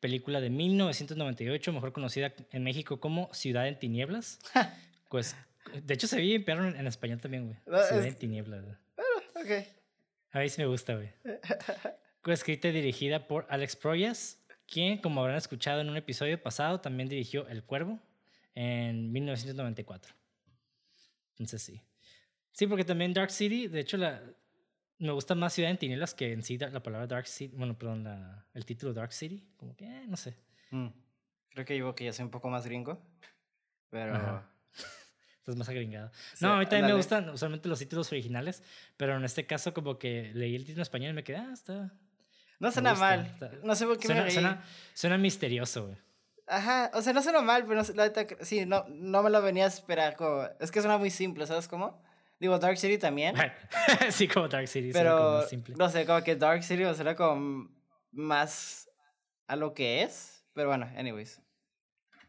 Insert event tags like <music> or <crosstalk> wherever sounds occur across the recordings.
película de 1998, mejor conocida en México como Ciudad en Tinieblas. pues, de hecho, se perro en, en español también, güey. No, Ciudad es- en Tinieblas. güey. Ok. A mí sí me gusta, güey. Coescrita y dirigida por Alex Proyas, quien, como habrán escuchado en un episodio pasado, también dirigió El Cuervo en 1994. Entonces sí. Sí, porque también Dark City, de hecho, la, me gusta más Ciudad en Tinieblas que en sí la palabra Dark City. Bueno, perdón, la- el título Dark City. Como que, eh, no sé. Mm. Creo que yo que ya soy un poco más gringo. Pero. Ajá. <laughs> Estás más agringado. Sí, no, a mí también me ándale. gustan usualmente los títulos originales, pero en este caso como que leí el título en español y me quedé, ah, está... No suena gusta, mal. está- No sé por qué me Suena, reí. suena, suena misterioso, güey. Ajá. O sea, no suena mal, pero no la sí, no, no me lo venía a esperar. Como... Es que suena muy simple, ¿sabes cómo? Digo, Dark City también. <laughs> sí, como Dark City, como pero. más simple. No sé, como que Dark City o será como más a lo que es. Pero bueno, anyways.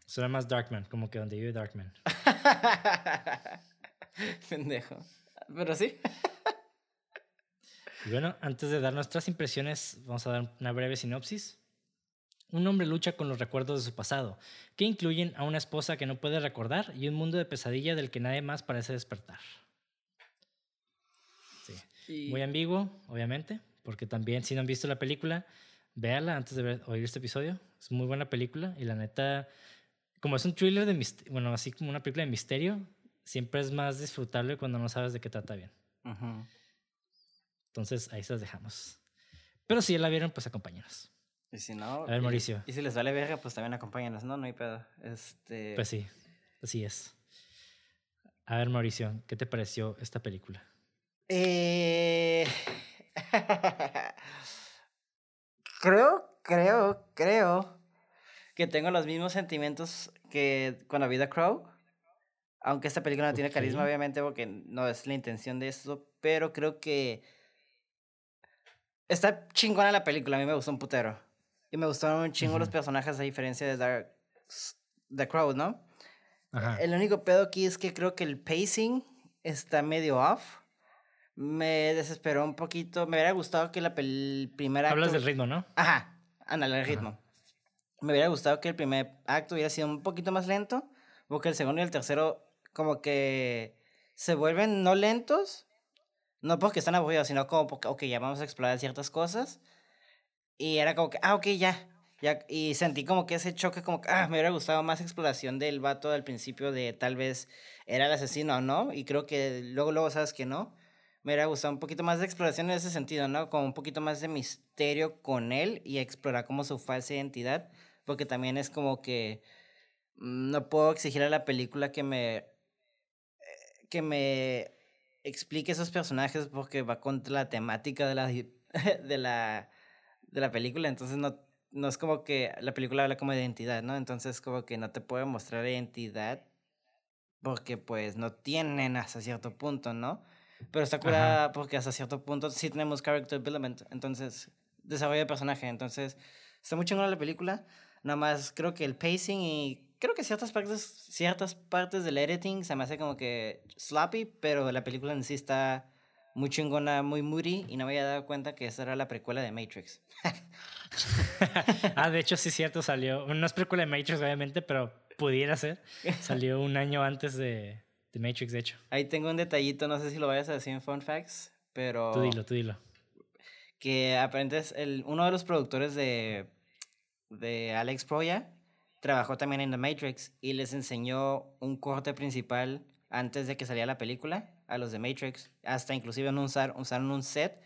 Suena más Darkman, como que donde vive Darkman. <laughs> Pendejo. Pero sí. Y bueno, antes de dar nuestras impresiones, vamos a dar una breve sinopsis. Un hombre lucha con los recuerdos de su pasado, que incluyen a una esposa que no puede recordar y un mundo de pesadilla del que nadie más parece despertar. Sí. Muy ambiguo, obviamente, porque también si no han visto la película, véala antes de ver- oír este episodio. Es muy buena película y la neta, como es un thriller de misterio, bueno, así como una película de misterio, siempre es más disfrutable cuando no sabes de qué trata bien. Entonces ahí se las dejamos. Pero si ya la vieron, pues acompáñanos. Y si no. A ver, y- Mauricio. Y, si les vale verga, pues también acompáñanos, ¿no? No hay pedo. Este. Pues sí, así es. A ver, Mauricio, ¿qué te pareció esta película? Eh... <laughs> creo, creo, creo que tengo los mismos sentimientos que cuando vi The Crow. Aunque esta película no tiene carisma, obviamente, porque no es la intención de esto. Pero creo que está chingona la película. A mí me gustó un putero. Y me gustaron un chingo los personajes, a diferencia de Dark... The Crow, ¿no? Ajá. El único pedo aquí es que creo que el pacing está medio off. Me desesperó un poquito. Me hubiera gustado que la pel- el primer acto. Hablas del ritmo, ¿no? Ajá, ándale, el ritmo. Me hubiera gustado que el primer acto hubiera sido un poquito más lento. Porque el segundo y el tercero, como que se vuelven no lentos. No porque están aburridos, sino como porque, ok, ya vamos a explorar ciertas cosas. Y era como que, ah, ok, ya. ya y sentí como que ese choque, como que, ah, me hubiera gustado más exploración del vato al principio de tal vez era el asesino o no. Y creo que luego, luego sabes que no. Me hubiera gustado un poquito más de exploración en ese sentido, ¿no? Como un poquito más de misterio con él y explorar como su falsa identidad. Porque también es como que mm, no puedo exigir a la película que me eh, que me explique esos personajes porque va contra la temática de la <laughs> de la de la película, entonces no no es como que la película habla como de identidad, ¿no? Entonces como que no te puede mostrar identidad porque pues no tienen hasta cierto punto, ¿no? Pero está curada porque hasta cierto punto sí tenemos character development, entonces desarrollo de personaje, entonces está muy chingona la película. Nada más creo que el pacing y creo que ciertas partes ciertas partes del editing se me hace como que sloppy, pero la película en sí está muy chingona, muy moody y no me había dado cuenta que esa era la precuela de Matrix. <laughs> ah, de hecho, sí es cierto, salió. No es película de Matrix, obviamente, pero pudiera ser. <laughs> Salió un año antes de, de Matrix, de hecho. Ahí tengo un detallito, no sé si lo vayas a decir en Fun Facts, pero Tú dilo, tú dilo. que aprendes el uno de los productores de de Alex Proya trabajó también en The Matrix y les enseñó un corte principal antes de que saliera la película a los de Matrix. Hasta inclusive en usar, usaron un set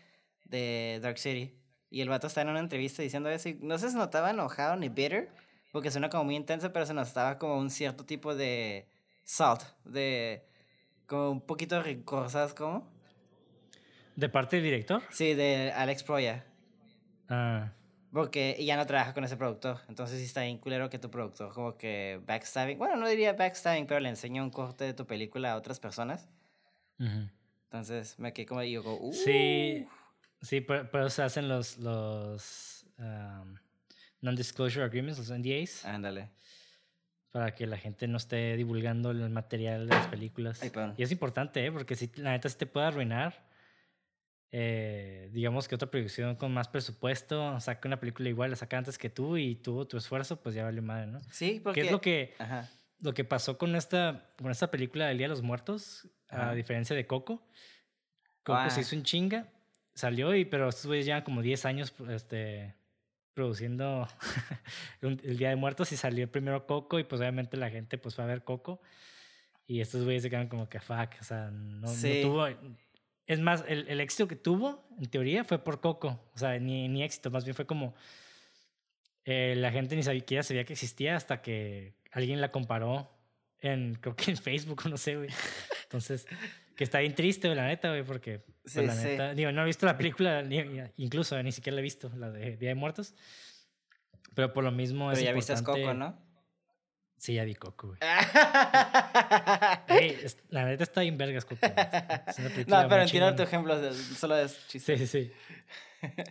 de Dark City. Y el vato está en una entrevista diciendo eso y no se notaba enojado ni bitter, porque suena como muy intenso, pero se notaba como un cierto tipo de salt, de como un poquito de rencor, ¿sabes cómo? ¿De parte del director? Sí, de Alex Proya. Ah, Porque ya no trabaja con ese productor. Entonces sí está bien culero que tu productor como que backstabbing. Bueno, no diría backstabbing, pero le enseña un corte de tu película a otras personas. Entonces me quedé como digo, uh. Sí, sí, pero, se hacen los, los non-disclosure agreements, los NDAs. Ándale. Para que la gente no esté divulgando el material de las películas. y es importante, ¿eh? porque si la neta se te puede arruinar eh, digamos que otra producción con más presupuesto saca una película igual, la saca antes que tú y tuvo tu esfuerzo, pues ya vale madre, ¿no? Sí, porque... ¿Qué es lo que, lo que pasó con esta, con esta película del Día de los Muertos, a diferencia de Coco? Coco se hizo un chinga, salió, y, pero estos güeyes llevan como 10 años este, produciendo <laughs> el Día de Muertos y salió primero Coco y pues obviamente la gente pues fue a ver Coco. Y estos güeyes se quedan como que fuck, o sea, no, no tuvo es más, el, el, éxito que tuvo, en teoría, fue por Coco. O sea, ni, ni éxito, más bien fue como. Eh, la gente ni siquiera sabía que existía hasta que alguien la comparó en, creo que en Facebook <laughs> no sé, güey. Entonces, que está bien triste, la neta, güey, porque, pues, la neta, digo, no he visto la película, ni, incluso ni siquiera la he visto, la de Día de Muertos. Pero por lo mismo Pero ya viste Coco, ¿no? Sí, ya vi Coco, güey. <laughs> la neta está bien vergas, Coco. no, pero entiendo tu ejemplo, solo es chiste. Sí, sí, sí.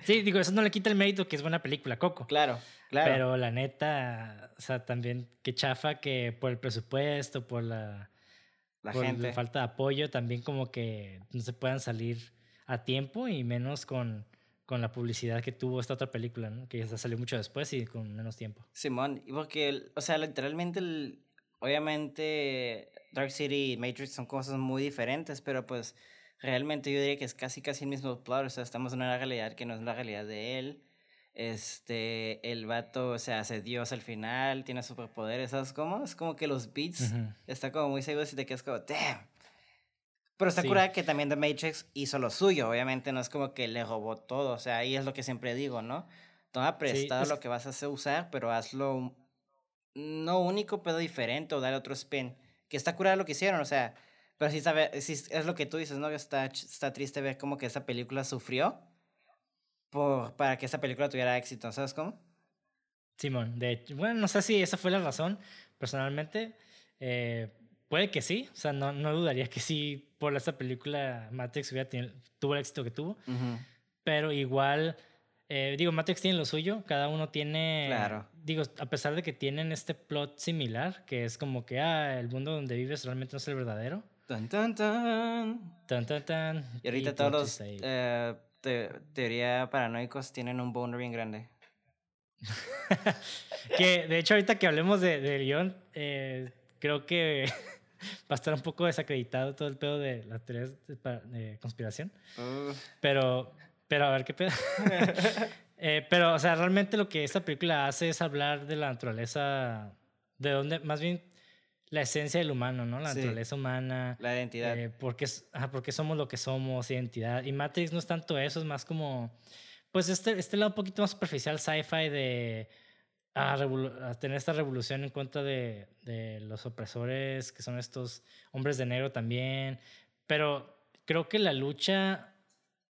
Sí, digo, eso no le quita el mérito que es buena película, Coco. Claro, claro. Pero la neta, o sea, también que chafa que por el presupuesto, por la, la gente. la falta de apoyo, también como que no se puedan salir a tiempo y menos con con la publicidad que tuvo esta otra película, ¿no? Que ya salió mucho después y con menos tiempo. Simón, porque, o sea, literalmente, obviamente, Dark City y Matrix son cosas muy diferentes, pero pues realmente yo diría que es casi casi el mismo plot, o sea, estamos en una realidad que no es la realidad de él. Este, el vato, o sea, hace Dios al final, tiene superpoderes, ¿sabes cómo? Es como que los beats, está como muy seguros y te quedas como, damn, pero está curada que también The Matrix hizo lo suyo, obviamente no es como que le robó todo, o sea, ahí es lo que siempre digo, ¿no? Toma prestado lo que vas a hacer usar, pero hazlo no único, pero diferente o dale otro spin. Que está curada lo que hicieron, o sea, pero sí, sabe, sí es lo que tú dices, ¿no? Está, está triste ver como que esa película sufrió por, para que esa película tuviera éxito, ¿sabes cómo? Simón, de hecho, bueno, no sé si esa fue la razón, personalmente. Eh, Puede que sí, o sea, no, no dudaría que sí por esta película Matrix hubiera tenido, tuvo el éxito que tuvo. Pero igual, eh, digo, Matrix tiene lo suyo, cada uno tiene... Claro. Digo, a pesar de que tienen este plot similar, que es como que, ah, el mundo donde vives realmente no es el verdadero. Tan, tan, tan. Tan, tan, tan. Y ahorita todos los eh, teoría paranoicos tienen un boner bien grande. <laughs> que de hecho ahorita que hablemos de, de León, eh, creo que <laughs> va a estar un poco desacreditado todo el pedo de las teorías de, conspiración. Pero, pero a ver qué pedo. <laughs> Eh, pero, o sea, realmente lo que esta película hace es hablar de la naturaleza, de dónde, más bien la esencia del humano, ¿no? La naturaleza humana. La identidad. Eh, porque, porque somos lo que somos, identidad. Y Matrix no es tanto eso, es más como, pues este, este lado un poquito más superficial, sci-fi de a, tener esta revolución en contra de, de, los opresores, que son estos hombres de negro también. Pero creo que la lucha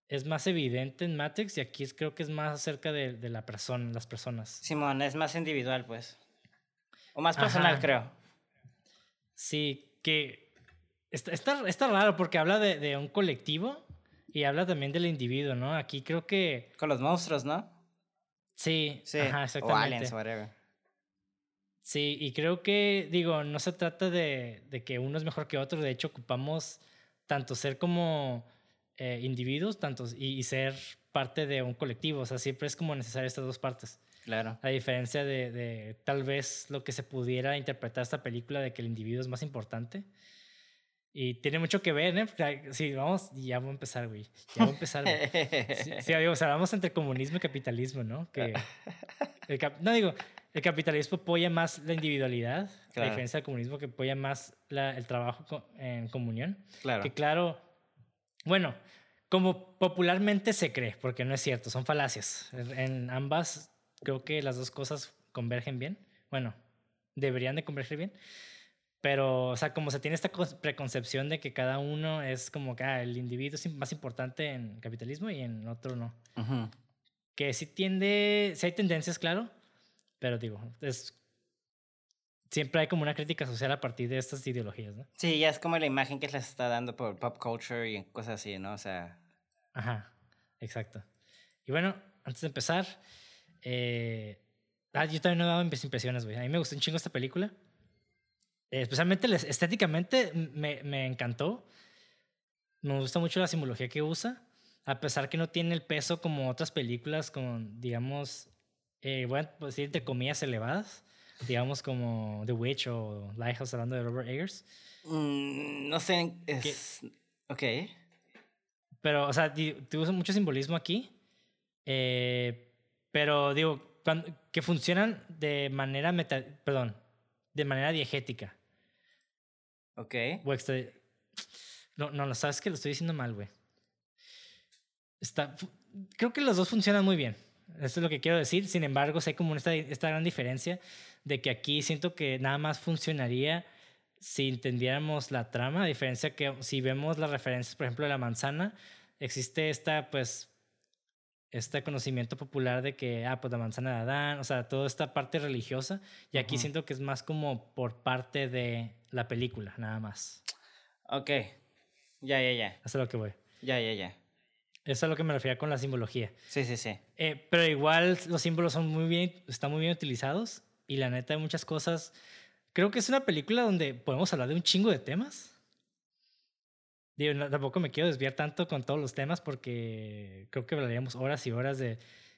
es más evidente en Matrix y aquí es, creo que es más acerca de, de la persona, las personas. Simón, es más individual, pues. O más personal, creo. Sí, que está, está, está raro porque habla de, de un colectivo y habla también del individuo, ¿no? Aquí creo que... Con los monstruos, ¿no? Sí, sí. exactamente. Sí, y creo que, digo, no se trata de, de, que uno es mejor que otro, de hecho ocupamos tanto ser como eh, individuos tanto, y, ser parte de un colectivo, o sea, siempre es como necesario estas dos partes. Claro. A diferencia de, de tal vez lo que se pudiera interpretar esta película de que el individuo es más importante. Y tiene mucho que ver, ¿eh? Sí, vamos, ya voy a empezar, güey. Ya voy a empezar. Sí, sí, digo, o sea, vamos entre comunismo y capitalismo, ¿no? Que <laughs> el no digo, el capitalismo apoya más la individualidad, a diferencia del comunismo que apoya más la, el trabajo en comunión. Claro. Que claro, bueno, como popularmente se cree, porque no es cierto, son falacias. En ambas creo que las dos cosas convergen bien. Bueno, deberían de converger bien. Pero, o sea, como se tiene esta preconcepción de que cada uno es como que ah, el individuo es más importante en capitalismo y en otro no. que sí tiende, sí hay tendencias, claro, pero digo, es, siempre hay como una crítica social a partir de estas ideologías, ¿no? Sí, ya es como la imagen que les está dando por pop culture y cosas así, ¿no? O sea... Ajá, exacto. Y bueno, antes de empezar, eh, ah, yo también no he dado mis impresiones, güey. A mí me gustó un chingo esta película. Eh, especialmente estéticamente me, me encantó. Me gusta mucho la simbología que usa, a pesar que no tiene el peso como otras películas con, digamos, eh, voy a decir entre comillas elevadas, digamos como The Witch o Lighthouse hablando de Robert Eggers. mm, no sé, es... Ok. Pero, o sea, usa mucho simbolismo aquí. eh, pero digo, que funcionan de manera meta, perdón, de manera diegética. Ok. O extra- no, no, sabes que lo estoy diciendo mal, güey. Está, creo que los dos funcionan muy bien. Eso es lo que quiero decir. Sin embargo, sé como esta, esta gran diferencia de que aquí siento que nada más funcionaría si entendiéramos la trama, a diferencia que si vemos las referencias, por ejemplo, de la manzana, existe esta, pues, este conocimiento popular de que, ah, pues la manzana de Adán, o sea, toda esta parte religiosa, y aquí Ujú. siento que es más como por parte de la película, nada más. Ok. Ya, ya, ya. Eso es a lo que voy. Ya, ya, ya. Eso es a lo que me refería con la simbología. Sí, sí, sí. Eh, pero igual los símbolos son muy bien, están muy bien utilizados, y la neta hay muchas cosas. Creo que es una película donde podemos hablar de un chingo de temas. Digo, no- tampoco me quiero desviar tanto con todos los temas porque creo que hablaríamos horas y horas de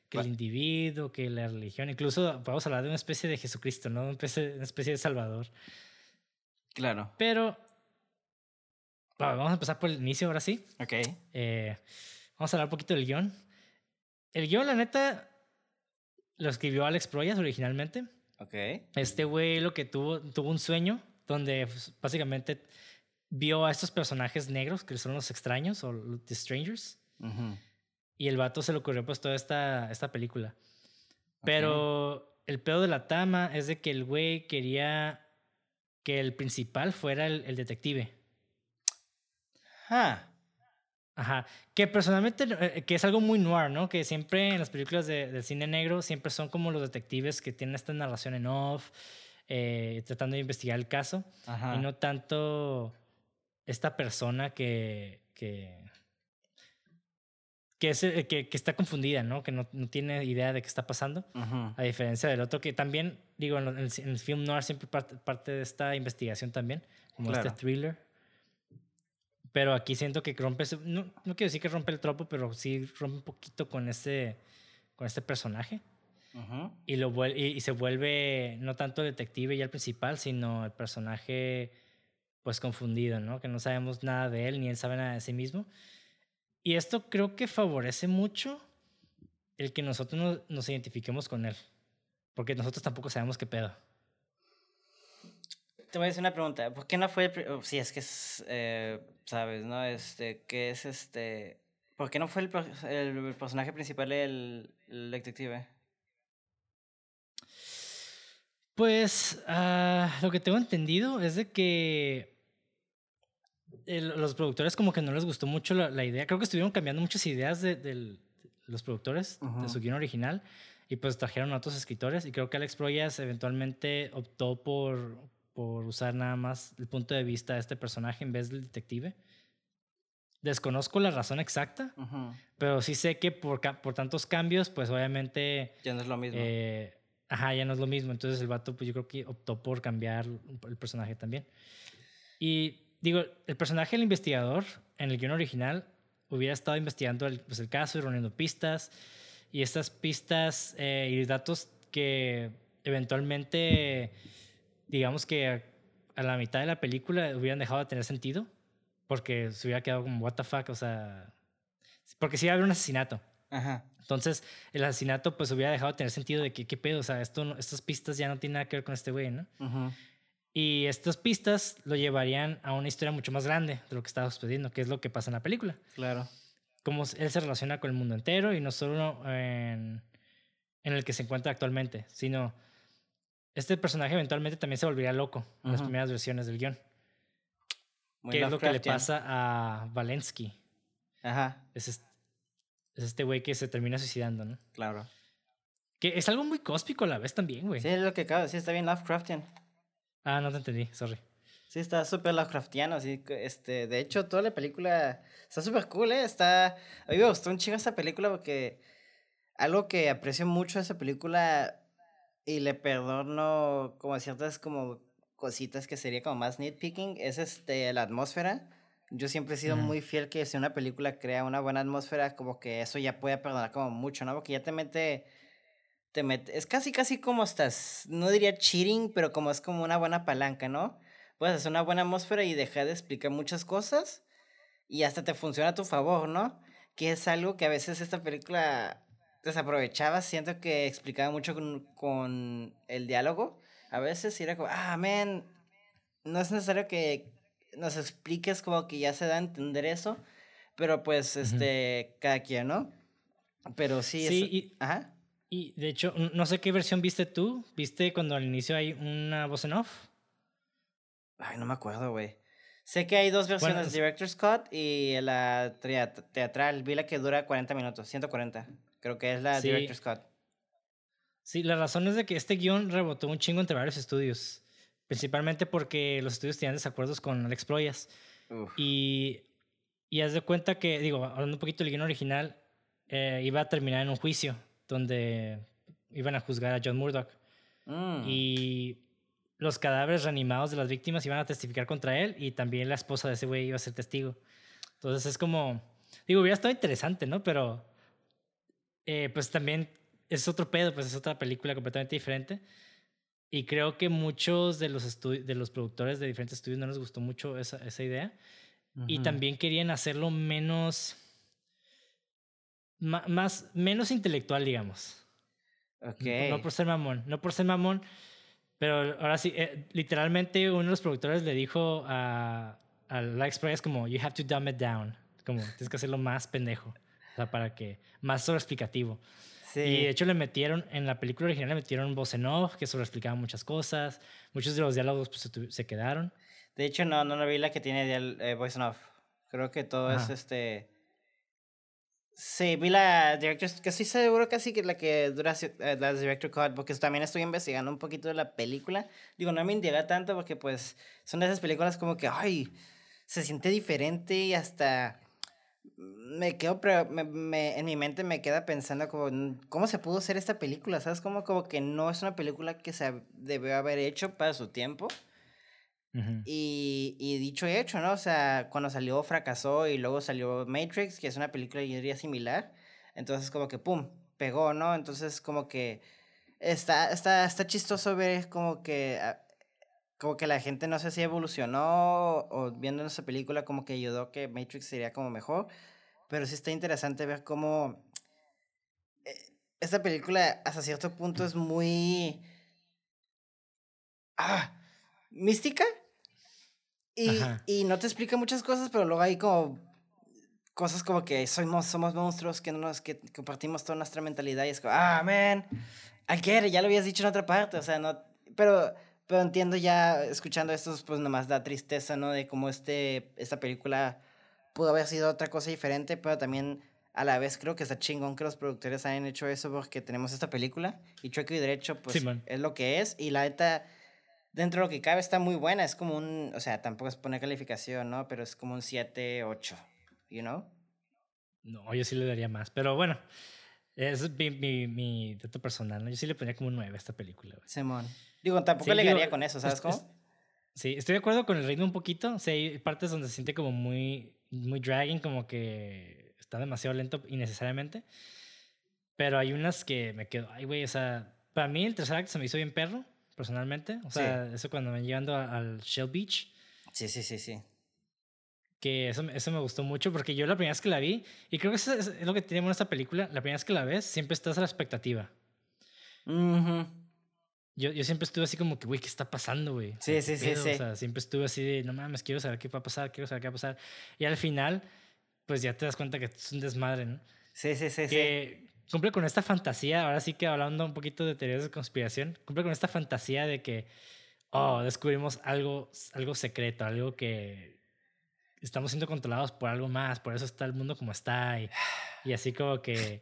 que el individuo, que la religión, incluso podemos hablar de una especie de Jesucristo, ¿no? Una especie, una especie de Salvador. Claro. Pero va, vamos a empezar por el inicio ahora sí. Ok. Eh, vamos a hablar un poquito del guion. El guion, la neta, lo escribió Alex Proyas originalmente. Ok. Este güey lo que tuvo, tuvo un sueño donde pues, básicamente vio a estos personajes negros que son los extraños o The Strangers. Ujú. Y el vato se le ocurrió pues toda esta, esta película. Pero el pedo de la tama es de que el güey quería que el principal fuera el, el detective. Ah. Ajá. Que personalmente, eh, que es algo muy noir, ¿no? Que siempre en las películas de- del cine negro siempre son como los detectives que tienen esta narración en off, eh, tratando de investigar el caso. Ajá. Y no tanto esta persona que, que, que, es, eh, que, que está confundida, ¿no? Que no, no tiene idea de qué está pasando. A diferencia del otro que también, digo, en, el, en el film noir siempre parte, parte de esta investigación también, como Claro. este thriller. Pero aquí siento que rompe, ese- no, no quiero decir que rompe el tropo, pero sí rompe un poquito con este, con este personaje. Y, lo y, y se vuelve no tanto el detective y el principal, sino el personaje pues confundido, ¿no? Que no sabemos nada de él, ni él sabe nada de sí mismo. Y esto creo que favorece mucho el que nosotros nos, nos identifiquemos con él. Porque nosotros tampoco sabemos qué pedo. Te voy a hacer una pregunta. ¿Por qué no fue el... oh, Si es que es... eh, Sabes, ¿no? Este... ¿Qué es este... ¿Por qué no fue el, el, el personaje principal el, el detective? Pues ah, lo que tengo entendido es de que el- los productores como que no les gustó mucho la, la idea. Creo que estuvieron cambiando muchas ideas de, del- los productores de Ujú. su guion original y pues trajeron a otros escritores y creo que Alex Proyas eventualmente optó por, por usar nada más el punto de vista de este personaje en vez del detective. Desconozco la razón exacta, Ujú. pero sí sé que por, por tantos cambios, pues obviamente Ya no es lo mismo. eh, ajá, ya no es lo mismo. Entonces el vato, pues yo creo que optó por cambiar el personaje también. Y digo, el personaje del investigador en el guion original hubiera estado investigando el, pues, el caso y reuniendo pistas. Y estas pistas eh, y datos que eventualmente, digamos que a, a la mitad de la película hubieran dejado de tener sentido. Porque se hubiera quedado como, what the fuck, o sea. Porque sí iba a haber un asesinato. Ajá. Entonces, el asesinato pues hubiera dejado de tener sentido de que qué pedo, o sea, esto estas pistas ya no tienen nada que ver con este güey, ¿no? Ujú. Y estas pistas lo llevarían a una historia mucho más grande de lo que estaba sucediendo, que es lo que pasa en la película. Claro. Cómo él se relaciona con el mundo entero y no solo en, en el que se encuentra actualmente, sino este personaje eventualmente también se volvería loco en las primeras versiones del guion. Muy que es lo que le pasa a Valensky. Ajá. Es, est- Es este güey que se termina suicidando, ¿no? Claro. Que es algo muy cóspico a la vez también, güey. Sí, es lo que acabo de decir, está bien Lovecraftian. Ah, no te entendí, sorry. Sí, está súper Lovecraftiano, así este, de hecho, toda la película está súper cool, ¿eh? Está, a mí me gustó un chingo esta película porque algo que aprecio mucho de esa película y le perdono como ciertas como cositas que sería como más nitpicking es este, la atmósfera. Yo siempre he sido muy fiel que si una película crea una buena atmósfera, como que eso ya puede perdonar como mucho, ¿no? Porque ya te mete, te mete, es casi casi como estás, no diría cheating, pero como es como una buena palanca, ¿no? Puedes hacer una buena atmósfera y dejar de explicar muchas cosas y hasta te funciona a tu favor, ¿no? Que es algo que a veces esta película desaprovechaba, siento que explicaba mucho con, con el diálogo. A veces era como, ah, no es necesario que nos expliques como que ya se da a entender eso, pero pues, este, cada quien, ¿no? Pero sí, Sí, es... y- Ajá. Y de hecho, no sé qué versión viste tú. ¿Viste cuando al inicio hay una voz en off? Ay, no me acuerdo, güey. Sé que hay dos versiones, es- Director's Cut y la teatral. Vi la que dura 40 minutos, 140. Creo que es la Sí. Director's Cut. Sí, la razón es de que este guion rebotó un chingo entre varios estudios. Principalmente porque los estudios tenían desacuerdos con Alex Proyas. Uf. Y, y haz de cuenta que, digo, hablando un poquito del guion original, eh, iba a terminar en un juicio donde iban a juzgar a John Murdoch. Mm. Y los cadáveres reanimados de las víctimas iban a testificar contra él y también la esposa de ese güey iba a ser testigo. Entonces es como, digo, hubiera estado interesante, ¿no? Pero eh, pues también es otro pedo, pues es otra película completamente diferente. Y creo que muchos de los, de los productores de diferentes estudios no les gustó mucho esa, esa idea. Y también querían hacerlo menos, más, menos intelectual, digamos. Ok. No, no por ser mamón, no por ser mamón, pero ahora sí, eh, literalmente uno de los productores le dijo a, a la Express como, you have to dumb it down, como, tienes que hacerlo más pendejo, o sea, para que, más sobreexplicativo. Sí. Y de hecho le metieron, en la película original le metieron voz en off, que sobreexplicaba muchas cosas, muchos de los diálogos pues, se, se quedaron. De hecho, no, no, no vi la que tiene eh, voice on off. Creo que todo es este. Sí, vi la director's, que estoy seguro casi que la que dura eh, la director cut, porque también estoy investigando un poquito de la película. Digo, no me intriga tanto porque pues son de esas películas como que, ay, se siente diferente y hasta me quedo, me, me- en mi mente me queda pensando como, "Mm, ¿cómo se pudo hacer esta película? ¿Sabes? Como, como que no es una película que se debió haber hecho para su tiempo. Y, y dicho y hecho, ¿no? O sea, cuando salió fracasó y luego salió Matrix, que es una película yo diría similar. Entonces como que, ¡pum!, pegó, ¿no? Entonces como que está, está, está chistoso ver como que, ah, como que la gente no sé si evolucionó o viendo esa película como que ayudó que Matrix sería como mejor. Pero sí está interesante ver cómo eh, esta película hasta cierto punto es muy... Ah, mística. Y, y no te explica muchas cosas, pero luego hay como cosas como que somos, somos monstruos, que, no nos, que compartimos toda nuestra mentalidad y es como, ah, man, I get it, ya lo habías dicho en otra parte, o sea, no, pero, pero entiendo ya, escuchando esto, pues nomás da tristeza, ¿no? De cómo este, esta película pudo haber sido otra cosa diferente, pero también a la vez creo que está chingón que los productores hayan hecho eso porque tenemos esta película y Chueco y Derecho, pues es lo que es y la neta dentro de lo que cabe está muy buena. Es como un, o sea, tampoco es poner calificación, ¿no? Pero es como un 7, 8, you know? No, yo sí le daría más, pero bueno, es mi, mi, mi dato personal, ¿no? Yo sí le ponía como un 9 a esta película. güey. Simón. Digo, tampoco Sí, le digo, garía con eso, ¿sabes es- cómo? es- sí, estoy de acuerdo con el ritmo un poquito. O sea, hay partes donde se siente como muy, muy dragging, como que está demasiado lento innecesariamente. Pero hay unas que me quedo, ay, güey, o sea, para mí el tercer acto se me hizo bien perro, personalmente. O Sí. sea, eso cuando van llegando al Shell Beach, Sí, sí, sí, sí. que eso, eso me gustó mucho porque yo la primera vez que la vi, y creo que eso es, lo que tiene bueno esta película, la primera vez que la ves, siempre estás a la expectativa. Ujú. Yo, yo siempre estuve así como que, güey, ¿qué está pasando, güey? Sí, ¿qué sí, sí, sí. O sea, siempre estuve así de, no mames, quiero saber qué va a pasar, quiero saber qué va a pasar. Y al final, pues ya te das cuenta que es un desmadre, ¿no? Sí, sí, sí, sí. Cumple con esta fantasía, ahora sí que hablando un poquito de teorías de conspiración, cumple con esta fantasía de que, oh, descubrimos algo, algo secreto, algo que estamos siendo controlados por algo más, por eso está el mundo como está y, y así como que,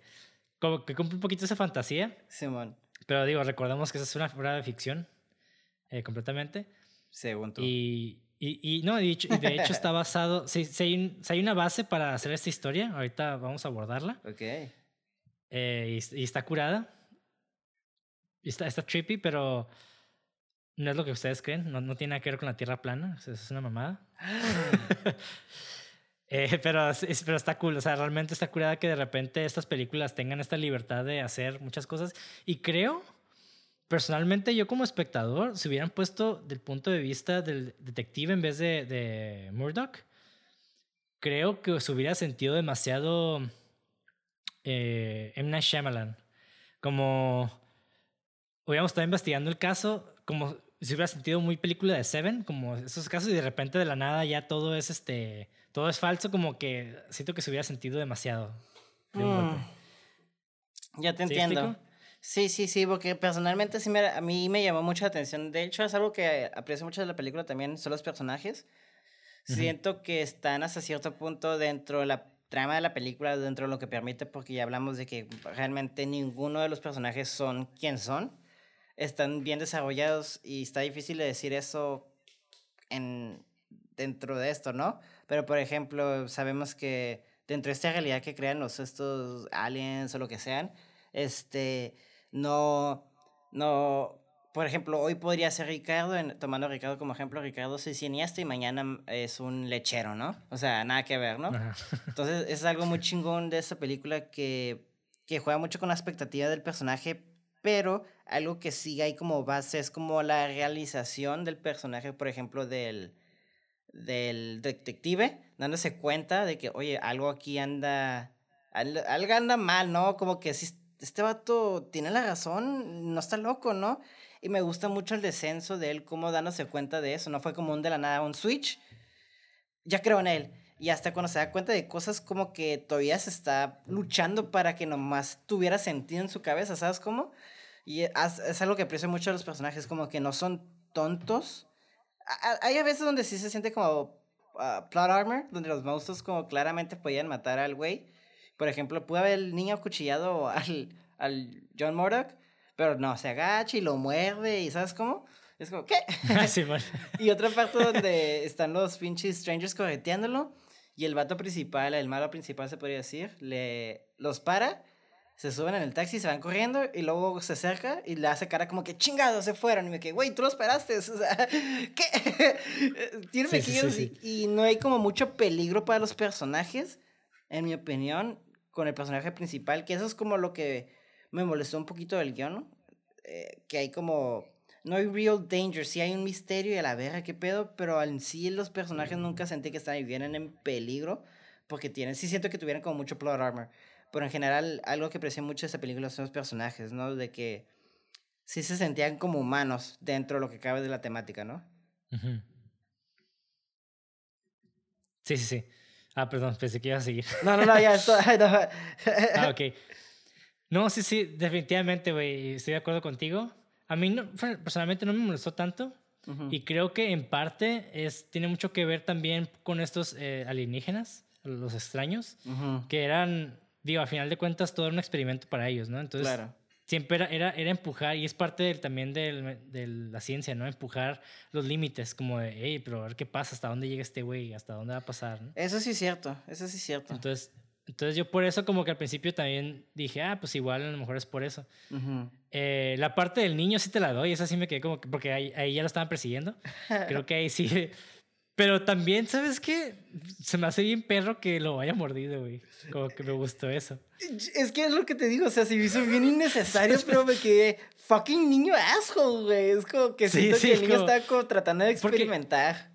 como que cumple un poquito esa fantasía. Simón, Pero digo, recordemos que esa es una obra de ficción eh, completamente. según tú. Y, y, y no, de hecho, de hecho está <laughs> basado, sí hay, sí hay una base para hacer esta historia, ahorita vamos a abordarla, Ok. Eh, y, y está curada, está, está trippy, pero no es lo que ustedes creen, no, no tiene nada que ver con la Tierra plana, es una mamada. <laughs> Eh, pero, es- pero está cool, o sea, realmente está curada que de repente estas películas tengan esta libertad de hacer muchas cosas. Y creo, personalmente, yo como espectador, si hubieran puesto del punto de vista del detective en vez de, de Murdoch, creo que se hubiera sentido demasiado eh, M. Night Shyamalan. Como hubiéramos estado investigando el caso, como si hubiera sentido muy película de Seven, como esos casos, y de repente de la nada ya todo es este, todo es falso, como que siento que se hubiera sentido demasiado. de. Mm, Ya te ¿Sí entiendo. Sí, sí, sí, porque personalmente sí me, a mí me llamó mucha atención. De hecho, es algo que aprecio mucho de la película también, son los personajes. Ujú. Siento que están hasta cierto punto dentro de la trama de la película, dentro de lo que permite, porque ya hablamos de que realmente ninguno de los personajes son quien son. Están bien desarrollados y está difícil de decir eso en, dentro de esto, ¿no? Pero, por ejemplo, sabemos que dentro de esta realidad que crean los estos aliens o lo que sean, este, no, no, por ejemplo, hoy podría ser Ricardo, en- tomando a Ricardo como ejemplo, Ricardo es cineasta y mañana es un lechero, ¿no? O sea, nada que ver, ¿no? Ajá. Entonces es algo muy chingón de esta película que, que juega mucho con la expectativa del personaje, pero algo que sigue ahí como base es como la realización del personaje, por ejemplo, del, del detective, dándose cuenta de que, oye, algo aquí anda, al- algo anda mal, ¿no? Como que si este vato tiene la razón, no está loco, ¿no? Y me gusta mucho el descenso de él, como dándose cuenta de eso, no fue como un de la nada, un switch, ya creo en él. Y hasta cuando se da cuenta de cosas como que todavía se está luchando para que nomás tuviera sentido en su cabeza, ¿sabes cómo? Y es, es algo que aprecio mucho de los personajes, como que no son tontos. Hay a veces donde sí se siente como ah, plot armor, donde los monstruos como claramente podían matar al güey. Por ejemplo, pudo haber el niño acuchillado <laughs> al, al John Murdoch, pero no, se agacha y lo muerde y ¿sabes cómo? Es como, ¿qué? Simón. <laughs> Y otra parte donde están los pinches strangers correteándolo. Y el vato principal, el malo principal se podría decir, le los para, se suben en el taxi, se van corriendo y luego se acerca y le hace cara como que chingados se fueron. Y me quedé, güey, tú los esperaste. <laughs> O sea, ¿qué? <laughs> Tiene Sí, sí, sí, sí. y no hay como mucho peligro para los personajes, en mi opinión, con el personaje principal, que eso es como lo que me molestó un poquito del guion, ¿no? Eh, que hay como no hay real danger, sí hay un misterio y a la verga, qué pedo, pero en sí los personajes nunca sentí que estaban vienen en peligro, porque tienen, sí siento que tuvieran como mucho plot armor, pero en general algo que aprecié mucho de esta película son los personajes, ¿no? De que sí se sentían como humanos dentro de lo que cabe de la temática, ¿no? Ujú. Sí, sí, sí. Ah, perdón, pensé que iba a seguir. No, no, no, ya <laughs> esto, <laughs> no. Ah, ok. No, sí, sí, definitivamente, güey, estoy de acuerdo contigo. A mí no, personalmente no me molestó tanto Ujú. y creo que en parte es, tiene mucho que ver también con estos eh, alienígenas, los extraños, Ujú, que eran, digo, a final de cuentas todo era un experimento para ellos, ¿no? Entonces, Claro. siempre era, era, era empujar, y es parte del- también del- de la ciencia, ¿no? Empujar los límites, como de, hey, pero a ver qué pasa, hasta dónde llega este güey, hasta dónde va a pasar, ¿no? Eso sí es cierto, eso sí es cierto. Entonces, entonces yo por eso como que al principio también dije, ah, pues igual a lo mejor es por eso. Ujú. Eh, la parte del niño sí te la doy, esa sí me quedé como que, porque ahí, ahí ya lo estaban persiguiendo. <laughs> Creo que ahí sí. Pero también, ¿sabes qué? Se me hace bien perro que lo haya mordido, güey. Como que me gustó eso. Es que es lo que te digo, o sea, se me hizo bien innecesario, pero me quedé fucking niño asshole, güey. Es como que Sí, siento sí, que el niño como- está como tratando de Porque- experimentar. Eh,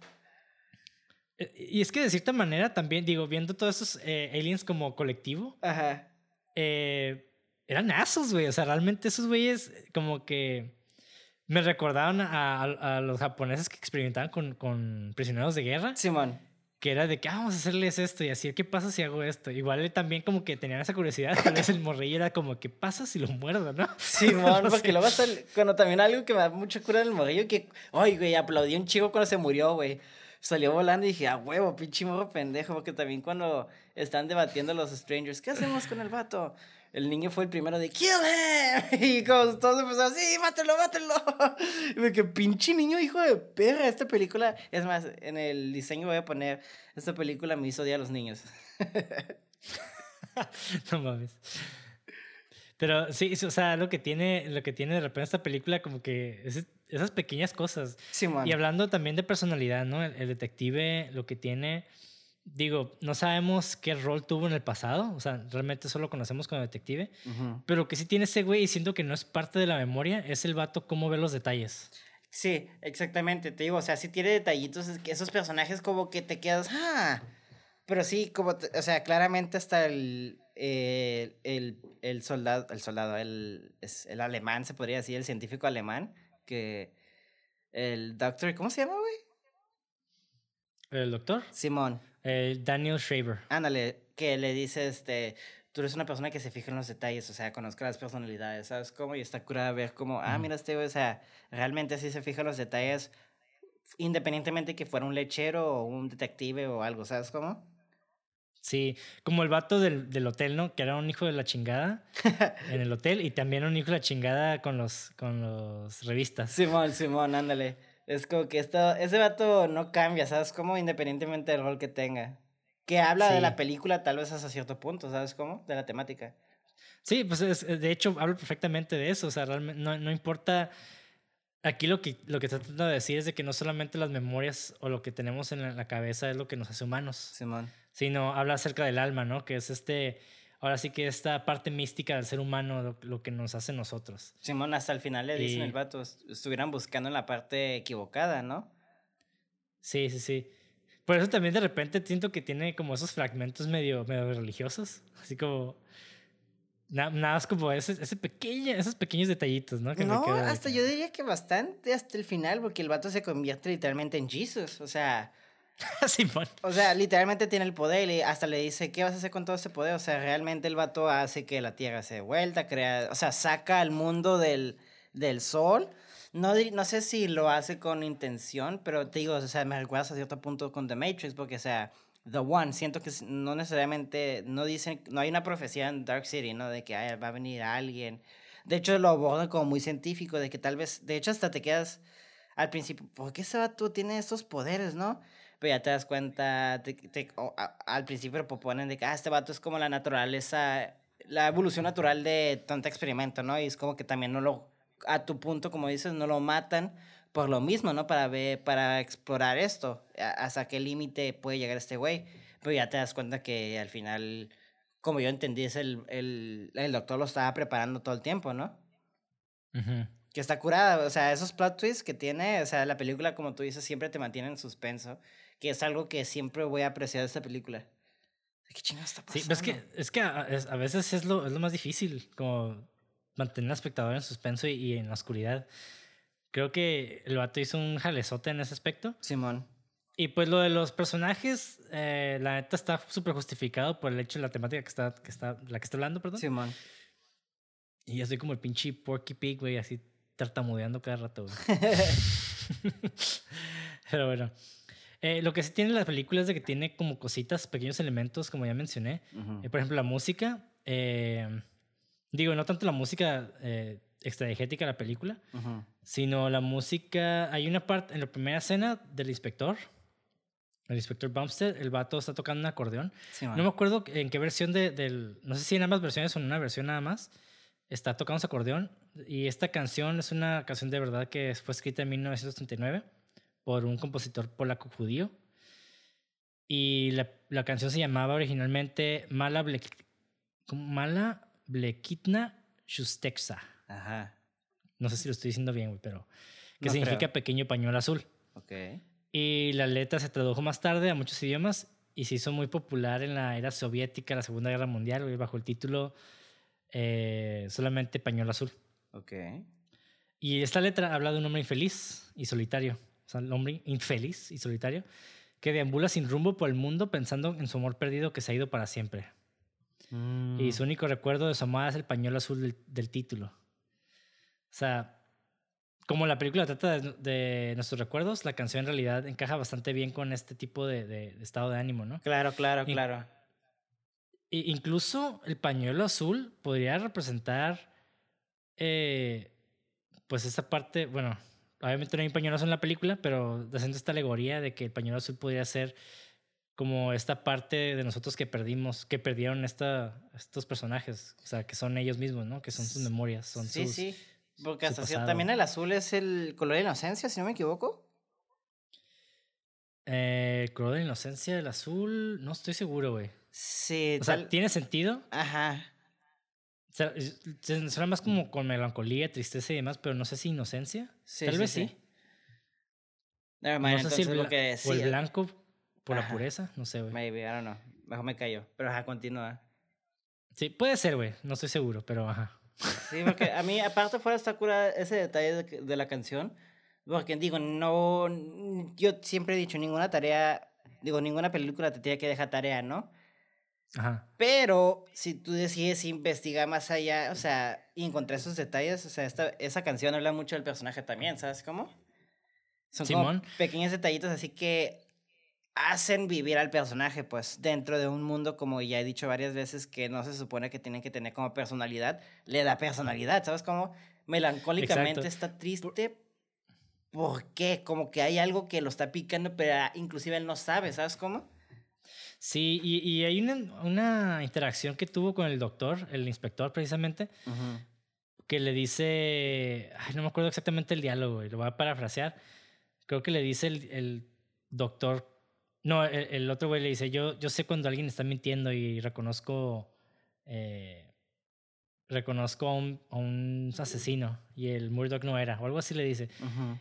Y es que de cierta manera también, digo, viendo todos esos eh, aliens como colectivo, Ajá. eh, eran asos, güey. O sea, realmente esos güeyes como que me recordaron a, a- a los japoneses que experimentaban con, con prisioneros de guerra, Simón. que era de que ah, vamos a hacerles esto y así, ¿qué pasa si hago esto? Igual también como que tenían esa curiosidad, tal vez el morrillo era como, ¿qué pasa si lo muerdo, no? <laughs> Simón, <laughs> No porque sé. luego hasta el- cuando también algo que me da mucha cura del morrillo que, ay, güey, aplaudí un chico cuando se murió, güey. Salió volando y dije, a huevo, pinche morro pendejo, porque también cuando están debatiendo los strangers, ¿qué hacemos con el vato? El niño fue el primero de kill him. <laughs> Y como todos empezaron, sí, mátelo, mátelo. <laughs> Y me que pinche niño, hijo de perra. Esta película, es más, en el diseño voy a poner, esta película me hizo odiar a los niños. <laughs> no mames. Pero sí, o sea, lo que tiene, lo que tiene de repente esta película, como que esas pequeñas cosas. Sí, y hablando también de personalidad, ¿no? El, detective, lo que tiene, digo, no sabemos qué rol tuvo en el pasado, o sea, realmente solo conocemos como detective, pero que sí tiene ese güey y siento que no es parte de la memoria, es el vato cómo ve los detalles. Sí, exactamente, te digo, o sea, sí tiene detallitos, que esos personajes como que te quedas, ah, pero sí, como, o sea, claramente hasta el, eh, el, el, soldado, el soldado, el, el alemán, se podría decir, el científico alemán, que el doctor, ¿cómo se llama, güey? ¿El doctor? Simón. El Daniel Schraber. Ándale, que le dice, este, tú eres una persona que se fija en los detalles, o sea, conozca las personalidades, ¿sabes cómo? Y está curada a ver cómo, ah, mira este güey, o sea, realmente sí se fija en los detalles, independientemente que fuera un lechero o un detective o algo, ¿sabes cómo? Sí, como el vato del, del, hotel, ¿no? Que era un hijo de la chingada en el hotel y también un hijo de la chingada con los, con los revistas. Simón, Simón, ándale. Es como que esto, ese vato no cambia, ¿sabes? Como independientemente del rol que tenga. Que habla de la película tal vez hasta cierto punto, ¿sabes cómo? De la temática. Sí, pues de hecho habla perfectamente de eso, o sea, realmente no, no importa Aquí lo que, lo que está tratando de decir es de que no solamente las memorias o lo que tenemos en la cabeza es lo que nos hace humanos. Simón sino habla acerca del alma, ¿no? Que es este, ahora sí que esta parte mística del ser humano, lo, que nos hace nosotros. Simón, hasta el final le dicen el vato, estuvieran buscando en la parte equivocada, ¿no? Sí, sí, sí. Por eso también de repente siento que tiene como esos fragmentos medio, medio religiosos, así como... Nada, más como ese, ese pequeño, esos pequeños detallitos, ¿no? no, hasta yo diría que bastante hasta el final, porque el vato se convierte literalmente en Jesus. O sea, <laughs> O sea, literalmente tiene el poder y hasta le dice, ¿qué vas a hacer con todo ese poder? O sea, realmente el vato hace que la Tierra se vuelta, crea, o sea, saca al mundo del, del sol. No, no sé si lo hace con intención, pero te digo, o sea, me recuerdas a cierto punto con The Matrix, porque, o sea, The One, siento que no necesariamente, no dicen, no hay una profecía en Dark City, ¿no? De que va a venir alguien. De hecho, lo abordan como muy científico, de que tal vez, de hecho, hasta te quedas al principio, ¿por qué ese vato tiene estos poderes, no? Pero ya te das cuenta, al principio proponen de que ah, este vato es como la naturaleza, la evolución natural de tanta experimento, ¿no? Y es como que también no lo, a tu punto, como dices, no lo matan por lo mismo, ¿no? Para ver, para explorar esto, hasta qué límite puede llegar este güey. Pero ya te das cuenta que al final, como yo entendí, es el, el, el doctor lo estaba preparando todo el tiempo, ¿no? Que está curada, o sea, esos plot twists que tiene, o sea, la película, como tú dices, siempre te mantiene en suspenso que es algo que siempre voy a apreciar de esta película. ¿Qué chingados está pasando? Sí, es que, es que a, veces es lo, es lo más difícil, como mantener al espectador en suspenso y, en la oscuridad. Creo que el vato hizo un jalezote en ese aspecto. Simón. Y pues lo de los personajes, eh, la neta está súper justificado por el hecho de la temática que está, que está, la que está hablando, perdón. Simón. Y yo soy como el pinche Porky Pig, güey, así tartamudeando cada rato, güey. <laughs> <laughs> Pero bueno. Eh, lo que sí tiene la película es de que tiene como cositas, pequeños elementos, como ya mencioné. Eh, por ejemplo, la música. Eh, digo, no tanto la música extradiegética de la película, sino la música. Hay una parte en la primera escena del inspector. El inspector Bumstead, el vato está tocando un acordeón. no me acuerdo en qué versión de, del. No sé si en ambas versiones o en una versión nada más. Está tocando su acordeón. Y esta canción es una canción de verdad que fue escrita en 1939 por un compositor polaco judío. Y la, la canción se llamaba originalmente Mala, Mala Blekitna Shusteksa. Ajá. No sé si lo estoy diciendo bien, pero. Que significa pequeño pañuelo azul. Ok. Y la letra se tradujo más tarde a muchos idiomas y se hizo muy popular en la era soviética, la Segunda Guerra Mundial, bajo el título eh, solamente Pañuelo Azul. Ok. Y esta letra habla de un hombre infeliz y solitario o sea, el hombre infeliz y solitario, que deambula sin rumbo por el mundo pensando en su amor perdido que se ha ido para siempre. Y mm. su único recuerdo de su amada es el pañuelo azul del, título. O sea, como la película trata de, de, nuestros recuerdos, la canción en realidad encaja bastante bien con este tipo de, de estado de ánimo, ¿no? Claro, claro, claro. incluso el pañuelo azul podría representar, eh, pues esa parte, bueno, obviamente no hay un pañuelo azul en la película, pero haciendo esta alegoría de que el pañuelo azul podría ser como esta parte de nosotros que perdimos, que perdieron esta, estos personajes, o sea, que son ellos mismos, ¿no? Que son sus memorias, son sí, sus... Sí, porque hasta también el azul es el color de inocencia, si no me equivoco. Eh, el color de inocencia, el azul, no estoy seguro, güey. Sí. O sea, ¿tiene sentido? Ajá. Suena más como con melancolía, tristeza y demás, pero no sé si inocencia. Sí, Tal vez sí. no sé si el, lo que o el blanco por la pureza, no sé, güey. Maybe, I don't know. Mejor me callo. Pero ajá, continúa. Sí, puede ser, güey. No estoy seguro, pero ajá. Sí, porque a mí, aparte fuera está cura ese detalle de, la canción. Porque digo, no. Yo siempre he dicho, ninguna tarea. Digo, ninguna película te tiene que dejar tarea, ¿no? Ajá. Pero si tú decides investigar más allá, o sea, y encontrar esos detalles, o sea, esta, esa canción habla mucho del personaje también, ¿sabes cómo? Son como pequeños detallitos, así que hacen vivir al personaje, pues, dentro de un mundo, como ya he dicho varias veces, que no se supone que tienen que tener como personalidad, le da personalidad, ¿sabes? Como melancólicamente está triste. ¿Por qué? Como que hay algo que lo está picando, pero inclusive él no sabe, ¿sabes cómo? Sí, y, y hay una, una, interacción que tuvo con el doctor, el inspector precisamente, que le dice, ay, no me acuerdo exactamente el diálogo, y lo voy a parafrasear. Creo que le dice el, el doctor no, el, otro güey le dice, yo, yo sé cuando alguien está mintiendo y reconozco, eh, reconozco a un, a un, asesino y el Murdoch no era, o algo así le dice.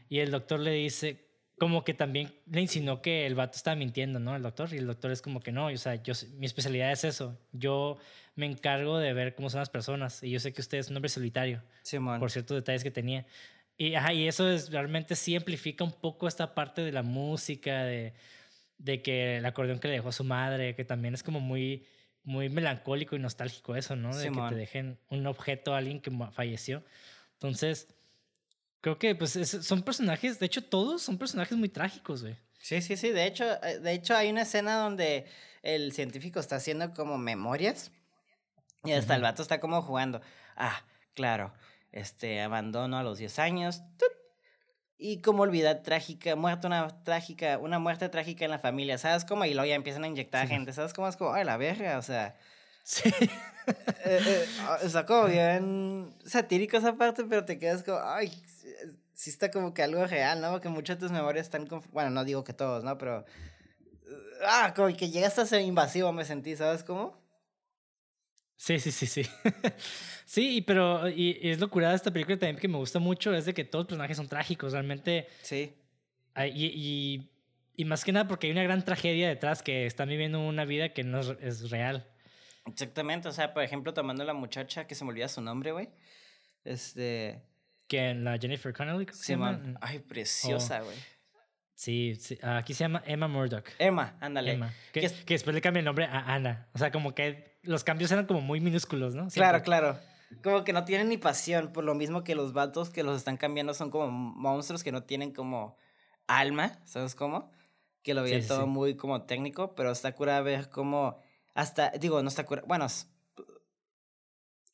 Y el doctor le dice, como que también le insinuó que el vato estaba mintiendo, ¿no? El doctor, y el doctor es como que no, o sea, yo, mi especialidad es eso, yo me encargo de ver cómo son las personas y yo sé que usted es un hombre solitario, por ciertos detalles que tenía. Y, ajá, y eso es, realmente sí amplifica un poco esta parte de la música, de de que el acordeón que le dejó su madre, que también es como muy, muy melancólico y nostálgico eso, ¿no? De que te dejen un objeto a alguien que falleció. Entonces, creo que pues son personajes, de hecho todos son personajes muy trágicos, güey. Sí, sí, sí, de hecho, eh, de hecho hay una escena donde el científico está haciendo como memorias y hasta el vato está como jugando. Ah, claro, este abandono a los 10 años, y como olvidar trágica, muerte una trágica, una muerte trágica en la familia, ¿sabes cómo? Y luego ya empiezan a inyectar gente, ¿sabes cómo? Es como, ay, la verga, o sea. Sí. <laughs> Eh, eh, o sea, como bien satírico esa parte, pero te quedas como, ay, sí está como que algo real, ¿no? Porque muchas de tus memorias están, bueno, no digo que todos, ¿no? Pero, ah, como que llegaste a ser invasivo, me sentí, ¿sabes cómo? Sí, sí, sí, sí. <laughs> Sí, pero y, es locura de esta película también que me gusta mucho, es de que todos los personajes son trágicos, realmente. Sí. Y, y, y más que nada porque hay una gran tragedia detrás que están viviendo una vida que no es, real. Exactamente, o sea, por ejemplo, tomando la muchacha que se me olvida su nombre, güey. Este. Que la Jennifer Connelly. Sí, man. Ay, preciosa, güey. Sí, sí, aquí se llama Emma Murdoch. Emma, ándale. Emma. Que, que, después le cambia el nombre a Ana. O sea, como que los cambios eran como muy minúsculos, ¿no? Claro, claro. Como que no tienen ni pasión, por lo mismo que los vatos que los están cambiando son como monstruos que no tienen como alma, ¿sabes cómo? Que lo veía todo muy como técnico, pero está cura ver cómo hasta, digo, no está cura, bueno,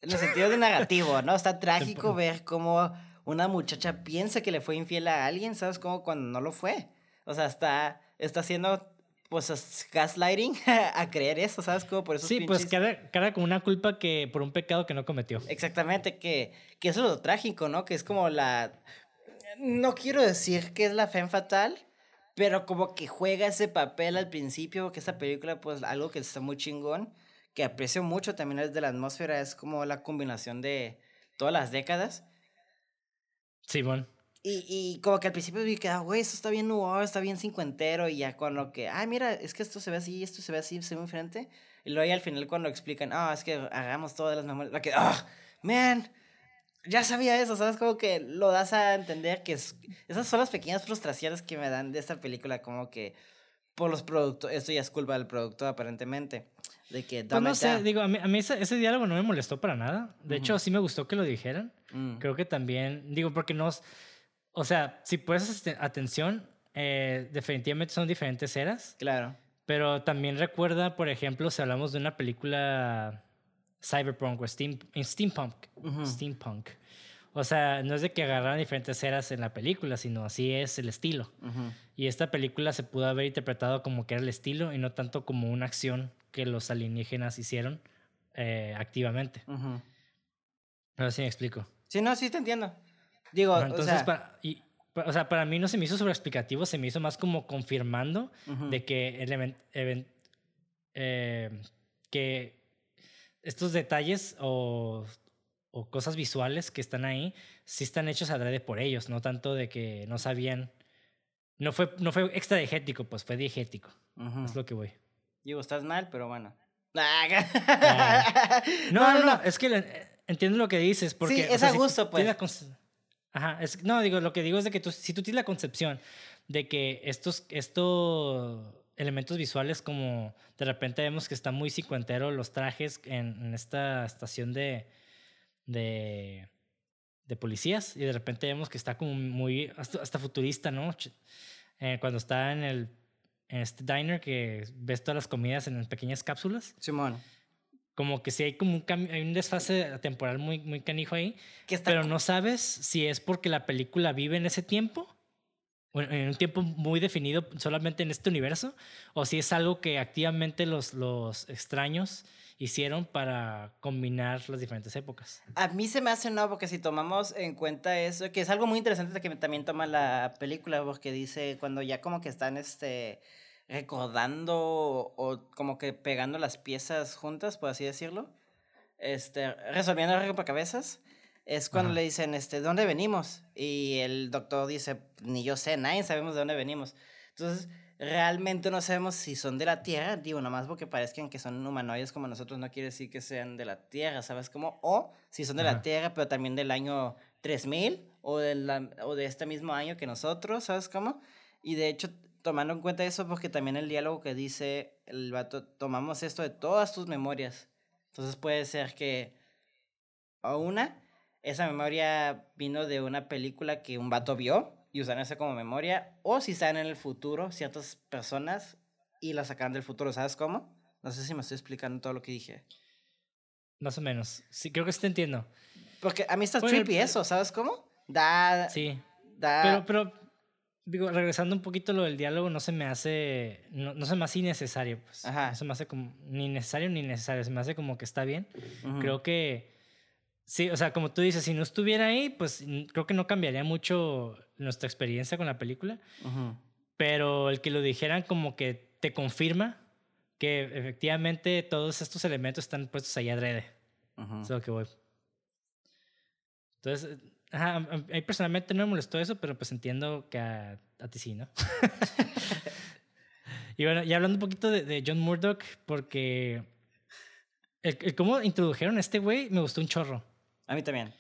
en el sentido de negativo, ¿no? Está <laughs> trágico ver cómo una muchacha piensa que le fue infiel a alguien, ¿sabes? Como cuando no lo fue. O sea, está, está haciendo pues gaslighting <laughs> a creer eso, ¿sabes? Como por eso Sí, pues cara, cara como una culpa que por un pecado que no cometió. Exactamente, que, que eso es lo trágico, ¿no? Que es como la... No quiero decir que es la fe fatal, pero como que juega ese papel al principio, que esta película, pues algo que está muy chingón, que aprecio mucho también es de la atmósfera, es como la combinación de todas las décadas. Simón. Y, y como que al principio vi que, ah, güey, esto está bien nuevo, está bien cincuentero. Y ya cuando que, ay, mira, es que esto se ve así, esto se ve así, se ve diferente. Y luego ahí al final cuando explican, ah, es que hagamos todas las memorias. La que, ah, man, ya sabía eso, ¿sabes? Como que lo das a entender que es, esas son las pequeñas frustraciones que me dan de esta película, como que por los productos, esto ya es culpa del productor aparentemente. De que, pues no sé, digo, a mí, a mí ese, ese, diálogo no me molestó para nada. De hecho, sí me gustó que lo dijeran. Mm. Creo que también, digo, porque no O sea, si pones atención, eh, definitivamente son diferentes eras. Claro. Pero también recuerda, por ejemplo, si hablamos de una película cyberpunk o steam, steampunk. Steampunk. O sea, no es de que agarraran diferentes eras en la película, sino así es el estilo. Y esta película se pudo haber interpretado como que era el estilo y no tanto como una acción que los alienígenas hicieron eh, activamente. Uh -huh. si me explico. Sí, no, sí te entiendo. Digo, entonces, o sea... Para, y, o sea, para mí no se me hizo sobreexplicativo, se me hizo más como confirmando de que el eh, que estos detalles o o cosas visuales que están ahí, sí están hechos adrede por ellos, no tanto de que no sabían. No fue, no fue extra diegético, pues fue diegético. Es lo que voy. Digo, estás mal, pero bueno. <laughs> no, no, no, es que entiendo lo que dices. Porque, sí, es a gusto, pues. Ajá, es, no, digo, lo que digo es de que tú, si tú tienes la concepción de que estos, estos elementos visuales como de repente vemos que está muy cincuentero los trajes en, en esta estación de, de, de policías y de repente vemos que está como muy, hasta, futurista, ¿no? Eh, cuando está en el en este diner que ves todas las comidas en pequeñas cápsulas. Simón. Como que sí hay como un, hay un desfase temporal muy, muy canijo ahí. pero no sabes si es porque la película vive en ese tiempo, en un tiempo muy definido solamente en este universo, o si es algo que activamente los, los extraños hicieron para combinar las diferentes épocas. A mí se me hace no, porque si tomamos en cuenta eso, que es algo muy interesante que también toma la película, porque dice cuando ya como que están este recordando o, como que pegando las piezas juntas, por así decirlo, este, resolviendo el cabezas es cuando le dicen, este, ¿dónde venimos? Y el doctor dice, ni yo sé, nadie sabemos de dónde venimos. Entonces, realmente no sabemos si son de la Tierra, digo, nomás porque parezcan que son humanoides como nosotros, no quiere decir que sean de la Tierra, ¿sabes cómo? O si son de la Tierra, pero también del año 3000 o de, la, o de este mismo año que nosotros, ¿sabes cómo? Y de hecho, tomando en cuenta eso, porque también el diálogo que dice el vato, tomamos esto de todas tus memorias. Entonces puede ser que, o una, esa memoria vino de una película que un vato vio y usan eso como memoria, o si están en el futuro ciertas personas y la sacan del futuro, ¿sabes cómo? No sé si me estoy explicando todo lo que dije. Más o menos. Sí, creo que sí te entiendo. Porque a mí está trippy eso, ¿sabes cómo? Da. Sí. Da. Pero, pero, digo, regresando un poquito lo del diálogo, no se me hace. No, no se me hace innecesario, pues. Ajá. No se me hace como. Ni necesario ni necesario. Se me hace como que está bien. Creo que Sí, o sea, como tú dices, si no estuviera ahí, pues creo que no cambiaría mucho nuestra experiencia con la película. Pero el que lo dijeran como que te confirma que efectivamente todos estos elementos están puestos ahí adrede. Es lo que voy. Entonces, ajá, a mí personalmente no me molestó eso, pero pues entiendo que a, ti sí, ¿no? <laughs> y bueno, y hablando un poquito de, John Murdoch, porque el, cómo introdujeron a este güey me gustó un chorro. A mí también.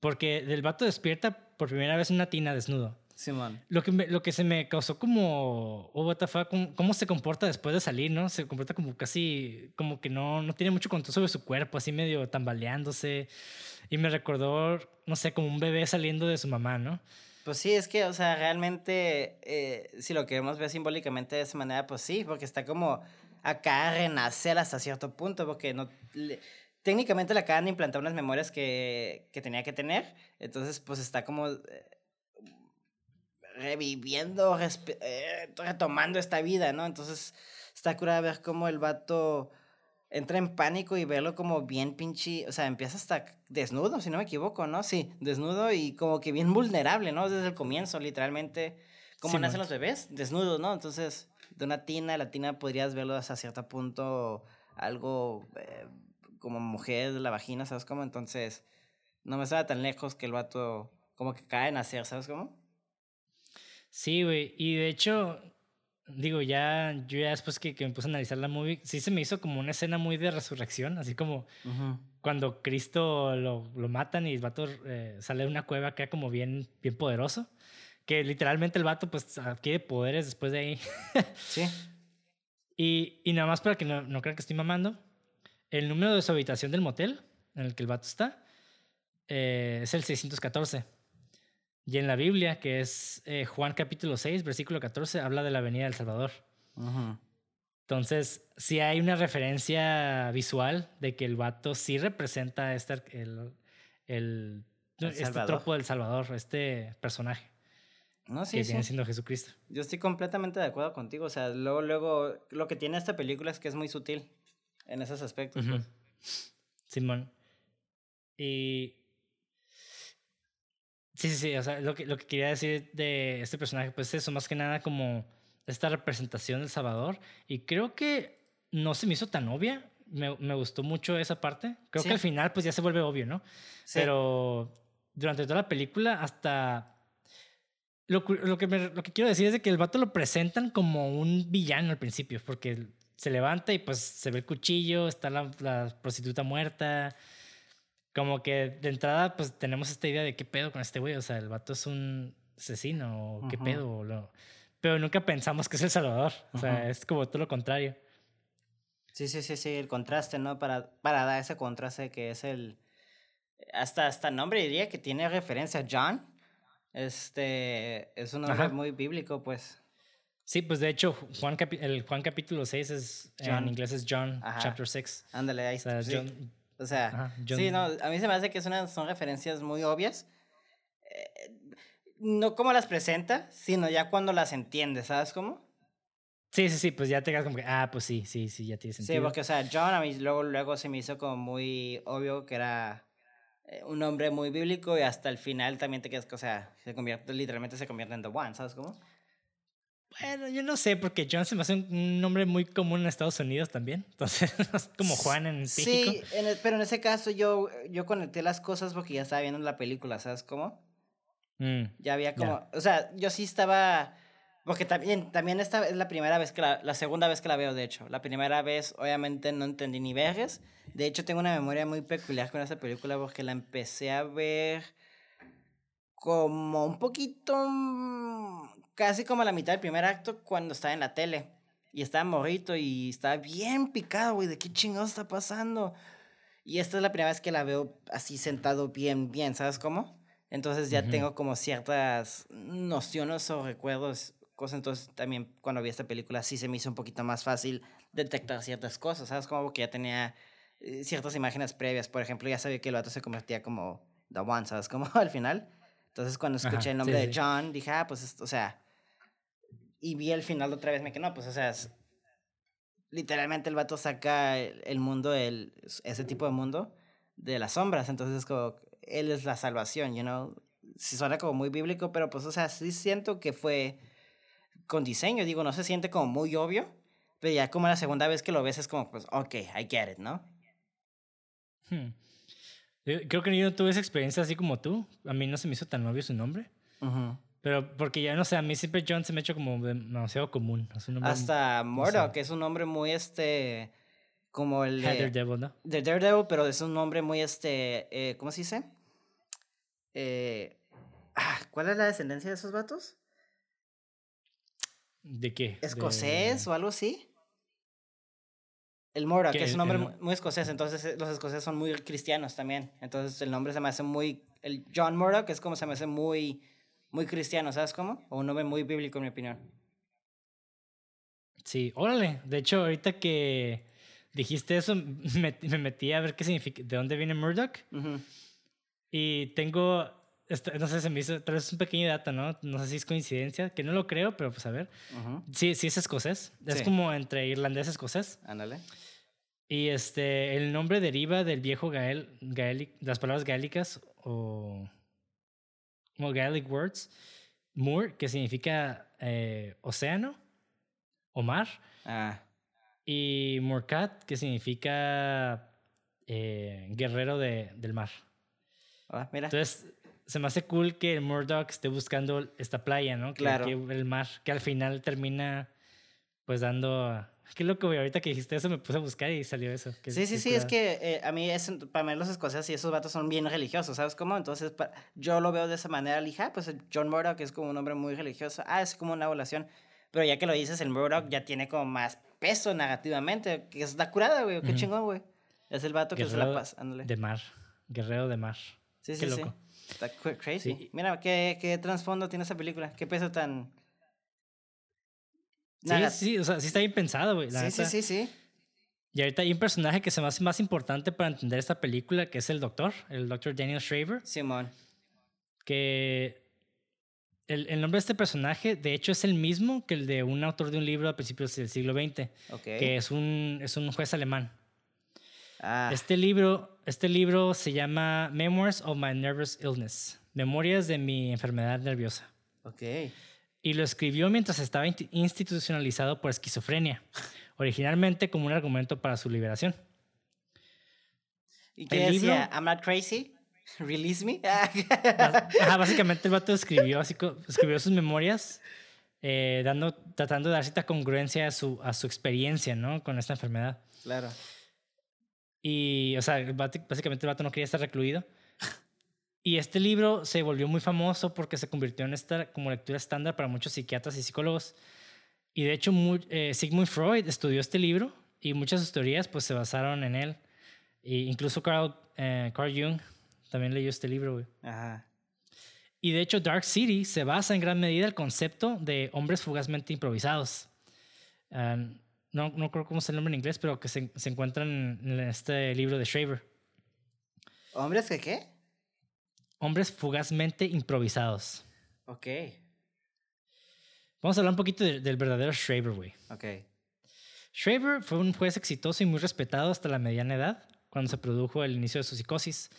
Porque del vato despierta por primera vez en una tina desnudo. Simón. Lo que, lo que se me causó como, oh, what the fuck, ¿cómo, se comporta después de salir, no? Se comporta como casi, como que no, no tiene mucho control sobre su cuerpo, así medio tambaleándose. Y me recordó, no sé, como un bebé saliendo de su mamá, ¿no? Pues sí, es que, o sea, realmente, eh, si lo queremos ver simbólicamente de esa manera, pues sí, porque está como acá renacer hasta cierto punto, porque no técnicamente le acaban de implantar unas memorias que, que tenía que tener. Entonces, pues está como eh, reviviendo, eh, retomando esta vida, ¿no? Entonces, está curada ver cómo el vato entra en pánico y verlo como bien pinche, o sea, empieza hasta desnudo, si no me equivoco, ¿no? Sí, desnudo y como que bien vulnerable, ¿no? Desde el comienzo, literalmente, como nacen los bebés, desnudos, ¿no? Entonces, de una tina, la tina podrías verlo hasta cierto punto algo eh, como mujer de la vagina, ¿sabes cómo? Entonces, no me estaba tan lejos que el vato como que cae en hacer, ¿sabes cómo? Sí, güey. Y de hecho, digo, ya, yo ya después que, que, me puse a analizar la movie, sí se me hizo como una escena muy de resurrección, así como cuando Cristo lo, lo, matan y el vato eh, sale de una cueva acá como bien, bien poderoso. Que literalmente el vato pues adquiere poderes después de ahí. sí. <laughs> Y, y nada más para que no, no crean que estoy mamando, el número de su habitación del motel en el que el vato está eh, es el 614. Y en la Biblia, que es eh, Juan capítulo 6, versículo 14, habla de la venida del Salvador. Entonces, sí hay una referencia visual de que el vato sí representa este, el, el, este tropo del Salvador, este personaje. No, sí, que viene siendo Jesucristo. Yo estoy completamente de acuerdo contigo. O sea, luego, luego, lo que tiene esta película es que es muy sutil en esos aspectos. Pues. Simón. Y Sí, sí, sí. O sea, lo que, lo que quería decir de este personaje, pues eso, más que nada como esta representación del Salvador. Y creo que no se me hizo tan obvia. Me, me gustó mucho esa parte. Creo que al final, pues ya se vuelve obvio, ¿no? Pero durante toda la película, hasta. Lo, lo, que lo que quiero decir es de que el vato lo presentan como un villano al principio, porque se levanta y pues se ve el cuchillo, está la, la prostituta muerta como que de entrada, pues tenemos esta idea de qué pedo con este güey. O sea, el vato es un asesino o qué pedo. Pero nunca pensamos que es el Salvador. O sea, es como todo lo contrario. Sí, sí, sí, sí, el contraste, ¿no? Para, para dar ese contraste que es el. Hasta, hasta nombre diría que tiene referencia a John. Este. Es un nombre muy bíblico, pues. Sí, pues de hecho, Juan el Juan capítulo 6 es. En inglés es John, chapter 6. Ándale, ahí está. John, o sea, sí, no, a mí se me hace que una, son referencias muy obvias. Eh, no como las presenta, sino ya cuando las entiende, ¿sabes cómo? Sí, sí, sí, pues ya te quedas como que, ah, pues sí, sí, sí, ya tiene sentido. Sí, porque, o sea, John a mí luego, luego se me hizo como muy obvio que era eh, un hombre muy bíblico y hasta el final también te quedas, o sea, se convierte, literalmente se convierte en The One, ¿sabes cómo? Bueno, yo no sé, porque John se me hace un nombre muy común en Estados Unidos también. <laughs> Entonces, como Juan en México. Sí, pero en ese caso yo, yo conecté las cosas porque ya estaba viendo la película, ¿sabes cómo? Mm, ya había como. O sea, yo sí estaba. Porque también, también esta es la primera vez que la, la segunda vez que la veo, de hecho. La primera vez, obviamente, no entendí ni verges. De hecho, tengo una memoria muy peculiar con esa película porque la empecé a ver como un poquito casi como a la mitad del primer acto cuando estaba en la tele. Y estaba morrito y estaba bien picado, güey, de qué chingados está pasando. Y esta es la primera vez que la veo así sentado bien, bien, ¿sabes cómo? Entonces ya tengo como ciertas nociones o recuerdos, cosas. Entonces también cuando vi esta película sí se me hizo un poquito más fácil detectar ciertas cosas, ¿sabes? Como que ya tenía eh, ciertas imágenes previas. Por ejemplo, ya sabía que el vato se convertía como The One, ¿sabes? Como <laughs> al final. Entonces cuando escuché el nombre de John, dije, ah, pues, o sea, y vi el final otra vez, me quedé, no, pues, o sea, literalmente el vato saca el, mundo, el, ese tipo de mundo, de las sombras. Entonces, como, él es la salvación, you know. Sí suena como muy bíblico, pero pues, o sea, sí siento que fue con diseño, digo, no se siente como muy obvio, pero ya como la segunda vez que lo ves es como, pues, ok, I get it, ¿no? Hmm. Creo que yo no tuve esa experiencia así como tú. A mí no se me hizo tan obvio su nombre. Uh pero porque ya no sé, a mí siempre John se me ha hecho como demasiado común. Hasta Murdoch, que es un nombre muy este. Como el. De, Daredevil, ¿no? De Daredevil, pero es un nombre muy este. Eh, ¿Cómo se dice? Eh, ah, ¿Cuál es la descendencia de esos vatos? ¿De qué? ¿Escocés o algo así? El Murdoch, que es un nombre muy, escocés, entonces eh, los escoceses son muy cristianos también. Entonces el nombre se me hace muy. El John Murdoch es como se me hace muy muy cristiano, ¿sabes cómo? O un nombre muy bíblico, en mi opinión. Sí, órale. De hecho, ahorita que dijiste eso, <laughs> me, me metí a ver qué significa, de dónde viene Murdoch. Y tengo, no sé, se me hizo, tal vez es un pequeño dato, ¿no? No sé si es coincidencia, que no lo creo, pero pues a ver. Sí, sí es escocés. Es como entre irlandés y escocés. Ándale. Y este, el nombre deriva del viejo gael, gaelic, las palabras gaélicas o como Gaelic words, Moor, que significa eh, océano o mar. Ah. Y Murkat, que significa eh, guerrero de, del mar. Ah, mira. Entonces, se me hace cool que el Murdoch esté buscando esta playa, ¿no? Claro. Que, el mar, que al final termina pues dando Qué loco, güey. Ahorita que dijiste eso me puse a buscar y salió eso. sí, sí, sí. Es que eh, a mí, es, para mí los escoceses y esos vatos son bien religiosos, ¿sabes cómo? Entonces yo lo veo de esa manera. Le ah, pues John Murdoch es como un hombre muy religioso. Ah, es como una evaluación. Pero ya que lo dices, el Murdoch ya tiene como más peso negativamente. Que es la curada, güey. Qué chingón, güey. Es el vato que se la pasa. De mar. Guerrero de mar. Sí, sí, Qué loco. Está crazy. Mira, ¿qué, ¿qué trasfondo tiene esa película? ¿Qué peso tan...? Sí, sí, o sea, sí está bien pensado, güey. Sí, sí, sí, sí. Y ahorita hay un personaje que se me hace más importante para entender esta película, que es el doctor, el doctor Daniel Shraver. Simón. Que el, el, nombre de este personaje, de hecho, es el mismo que el de un autor de un libro a principios del siglo XX, que es un, es un juez alemán. Ah. Este, libro, este libro se llama Memoirs of My Nervous Illness, Memorias de mi enfermedad nerviosa. Okay. Y lo escribió mientras estaba institucionalizado por esquizofrenia originalmente como un argumento para su liberación. ¿Y qué decía? I'm not crazy. <laughs> Release me. <laughs> básicamente el vato escribió, así, escribió sus memorias eh, dando, tratando de dar cierta congruencia a su, a su experiencia, ¿no? Con esta enfermedad. Claro. Y, o sea, básicamente el vato no quería estar recluido. Y este libro se volvió muy famoso porque se convirtió en esta como lectura estándar para muchos psiquiatras y psicólogos. Y de hecho, eh, Sigmund Freud estudió este libro y muchas de sus teorías pues, se basaron en él. E incluso Carl, eh, Carl Jung también leyó este libro, güey. Ajá. Y de hecho, Dark City se basa en gran medida el concepto de hombres fugazmente improvisados. no, no creo cómo es el nombre en inglés, pero que se, se encuentran en este libro de Shaver. ¿Hombres que qué? Hombres fugazmente improvisados. Ok. Vamos a hablar un poquito del verdadero Schraber, güey. Ok. Schraber fue un juez exitoso y muy respetado hasta la mediana edad, cuando se produjo el inicio de su psicosis.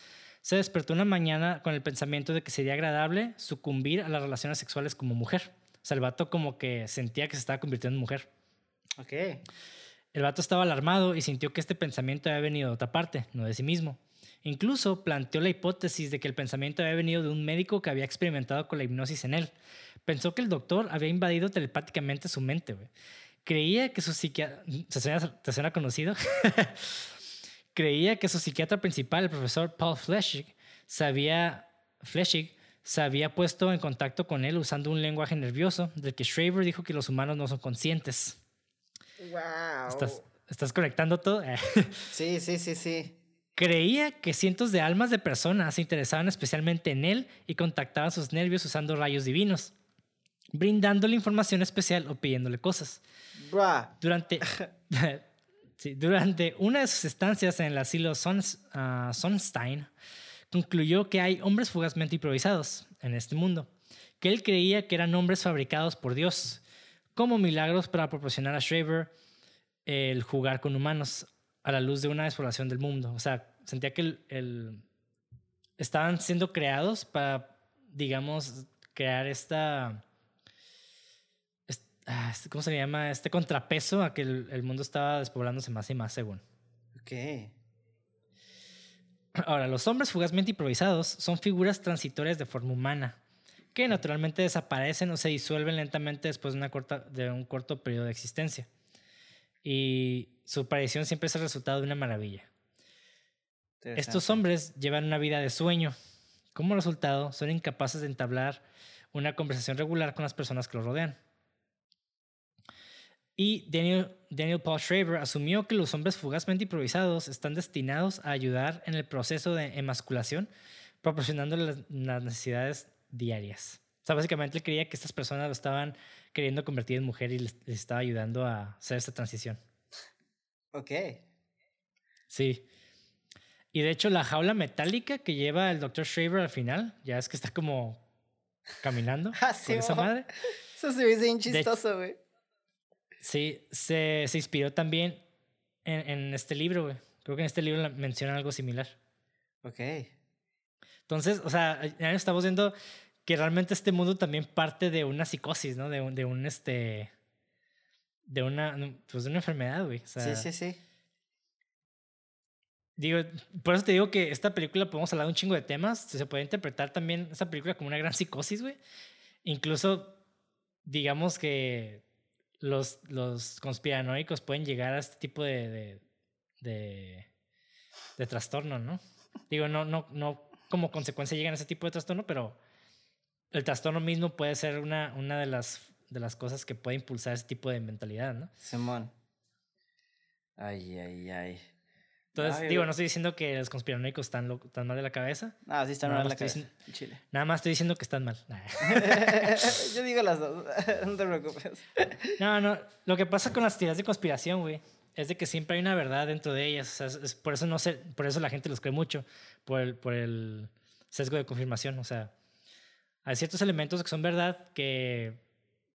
Se despertó una mañana con el pensamiento de que sería agradable sucumbir a las relaciones sexuales como mujer. O sea, el vato como que sentía que se estaba convirtiendo en mujer. Ok. El vato estaba alarmado y sintió que este pensamiento había venido de otra parte, no de sí mismo. Incluso planteó la hipótesis de que el pensamiento había venido de un médico que había experimentado con la hipnosis en él, Pensó que el doctor había invadido telepáticamente su mente. Creía que su psiquiatra... ¿Te suena, conocido? <laughs> Creía que su psiquiatra principal, el profesor Paul Fleshig, se había, Fleshig, se había puesto en contacto con él usando un lenguaje nervioso del que Schreiber dijo que los humanos no son conscientes. Wow. ¿Estás, ¿estás conectando todo? <laughs> sí, sí, sí, sí. Creía que cientos de almas de personas se interesaban especialmente en él y contactaban sus nervios usando rayos divinos brindándole información especial o pidiéndole cosas. Durante, <laughs> <laughs> durante una de sus estancias en el asilo ah, Sonstein, concluyó que hay hombres fugazmente improvisados en este mundo, que él creía que eran hombres fabricados por Dios, como milagros para proporcionar a Schreiber el jugar con humanos a la luz de una exploración del mundo. O sea, sentía que el, estaban siendo creados para, digamos, crear esta Ah, este, ¿cómo se llama? Este contrapeso a que el, mundo estaba despoblándose más y más, según. Ok. Ahora, los hombres fugazmente improvisados son figuras transitorias de forma humana, que naturalmente desaparecen o se disuelven lentamente después de, una corta, de un corto periodo de existencia. Y su aparición siempre es el resultado de una maravilla. Estos hombres llevan una vida de sueño. Como resultado, son incapaces de entablar una conversación regular con las personas que los rodean. Y Daniel, Daniel Paul Schreiber asumió que los hombres fugazmente improvisados están destinados a ayudar en el proceso de emasculación, proporcionando las, necesidades diarias. O sea, básicamente él creía que estas personas lo estaban queriendo convertir en mujer y les, estaba ayudando a hacer esta transición. Ok. Sí. Y de hecho, la jaula metálica que lleva el Dr. Schreiber al final, ya es que está como caminando <laughs> ah, con esa madre. Eso se ve bien chistoso, güey. Sí, se, se inspiró también en, en, este libro, güey. Creo que en este libro menciona algo similar. Ok. Entonces, o sea, ya estamos viendo que realmente este mundo también parte de una psicosis, ¿no? De un, de un este. De una. Pues de una enfermedad, güey. sí, sí, sí. Digo, por eso te digo que esta película podemos hablar de un chingo de temas. Se puede interpretar también esta película como una gran psicosis, güey. Incluso, digamos que los, los conspiranoicos pueden llegar a este tipo de, de, de, trastorno, ¿no? Digo, no, no, no como consecuencia llegan a ese tipo de trastorno, pero el trastorno mismo puede ser una, una de, las, de las cosas que puede impulsar ese tipo de mentalidad, ¿no? Simón. Ay, ay, ay. Entonces, Ay, digo, no estoy diciendo que los conspiranoicos están, lo- están mal de la cabeza. Ah, sí están Nada mal la más estoy cabeza. Chile. Nada más estoy diciendo que están mal. Nah. <laughs> Yo digo las dos. <laughs> no te preocupes. No, no. Lo que pasa con las teorías de conspiración, güey, es de que siempre hay una verdad dentro de ellas. O sea, es- es- por eso no sé, por eso la gente los cree mucho, por el, por el sesgo de confirmación. O sea, hay ciertos elementos que son verdad que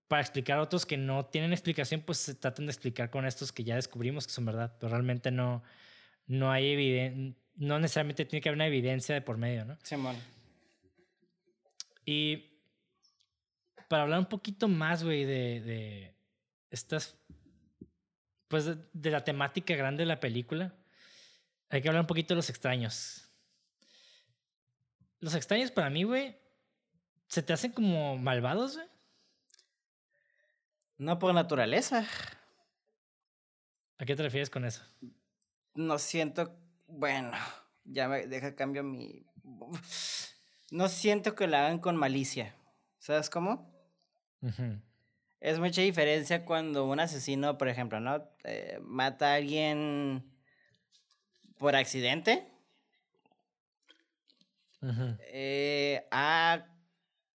para explicar otros que no tienen explicación, pues se tratan de explicar con estos que ya descubrimos que son verdad. Pero realmente no, no hay evidencia, no necesariamente tiene que haber una evidencia de por medio, ¿no? Simón. Y para hablar un poquito más, güey, de, de estas, pues de, de la temática grande de la película, hay que hablar un poquito de los extraños. Los extraños para mí, güey, se te hacen como malvados, güey. No por naturaleza. ¿A qué te refieres con eso? No siento. Bueno, ya me deja cambio mi. No siento que lo hagan con malicia. ¿Sabes cómo? Es mucha diferencia cuando un asesino, por ejemplo, ¿no? Eh, mata a alguien por accidente. Ujú. eh, a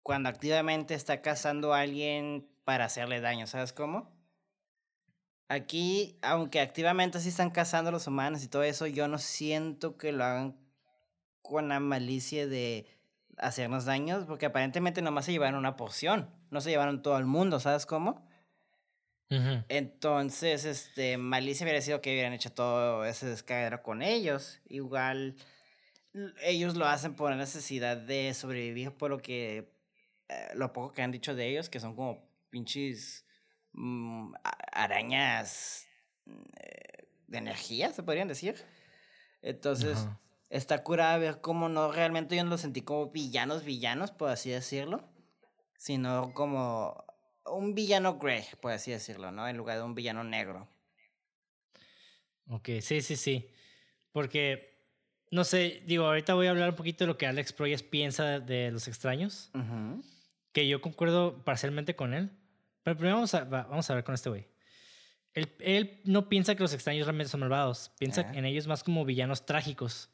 cuando activamente está cazando a alguien para hacerle daño, ¿sabes cómo? Aquí, aunque activamente sí están cazando a los humanos y todo eso, yo no siento que lo hagan con la malicia de hacernos daños, porque aparentemente nomás se llevaron una porción, no se llevaron todo el mundo, ¿sabes cómo? Entonces, este, malicia hubiera sido que hubieran hecho todo ese descadero con ellos. Igual, ellos lo hacen por necesidad de sobrevivir, por lo que, eh, lo poco que han dicho de ellos, que son como pinches mm, arañas eh, de energía, se podrían decir. Entonces, está curada ver cómo no realmente yo no los sentí como villanos, villanos, por así decirlo, sino como un villano grey, por así decirlo, ¿no? En lugar de un villano negro. Ok, sí, sí, sí. Porque, no sé, digo, ahorita voy a hablar un poquito de lo que Alex Proyas piensa de, los extraños, que yo concuerdo parcialmente con él. Pero primero vamos a, va- vamos a ver con este güey. Él, él no piensa que los extraños realmente son malvados, piensa Ah. en ellos más como villanos trágicos,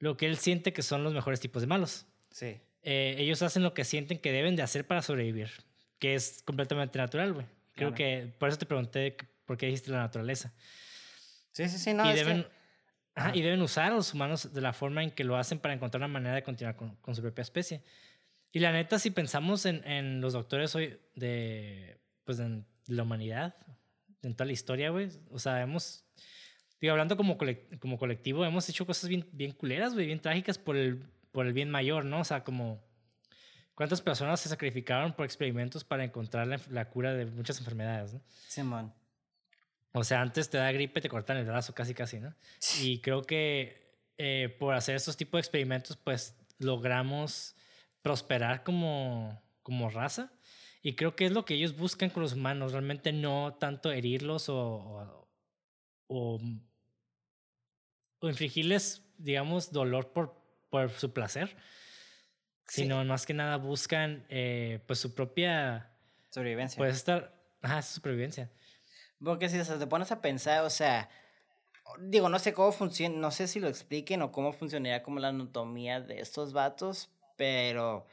lo que él siente que son los mejores tipos de malos. Sí. Eh, ellos hacen lo que sienten que deben de hacer para sobrevivir, que es completamente natural, güey. Creo Claro. que por eso te pregunté por qué dijiste la naturaleza. Sí, sí, sí, no, que- ajá, Ajá. y deben usar a los humanos de la forma en que lo hacen para encontrar una manera de continuar con, con su propia especie. Y la neta, si pensamos en, en los doctores hoy de, pues, en la humanidad, en toda la historia, güey, o sea, hemos, digo, hablando como, como colectivo, hemos hecho cosas bien, bien culeras, güey, bien trágicas por el, por el bien mayor, ¿no? O sea, como, ¿cuántas personas se sacrificaron por experimentos para encontrar la, la cura de muchas enfermedades, ¿no? Simón. O sea, antes te da gripe, te cortan el brazo, casi, casi, ¿no? Y creo que eh, por hacer estos tipos de experimentos, pues logramos prosperar como, como raza. Y creo que es lo que ellos buscan con los humanos, realmente no tanto herirlos o, o, o, infligirles, digamos, dolor por, por su placer, Sí. sino más que nada buscan eh, pues su propia, Sobrevivencia. pues estar, ajá, su supervivencia. Porque si te pones a pensar, o sea, digo, no sé cómo funciona, no sé si lo expliquen o cómo funcionaría como la anatomía de estos vatos, pero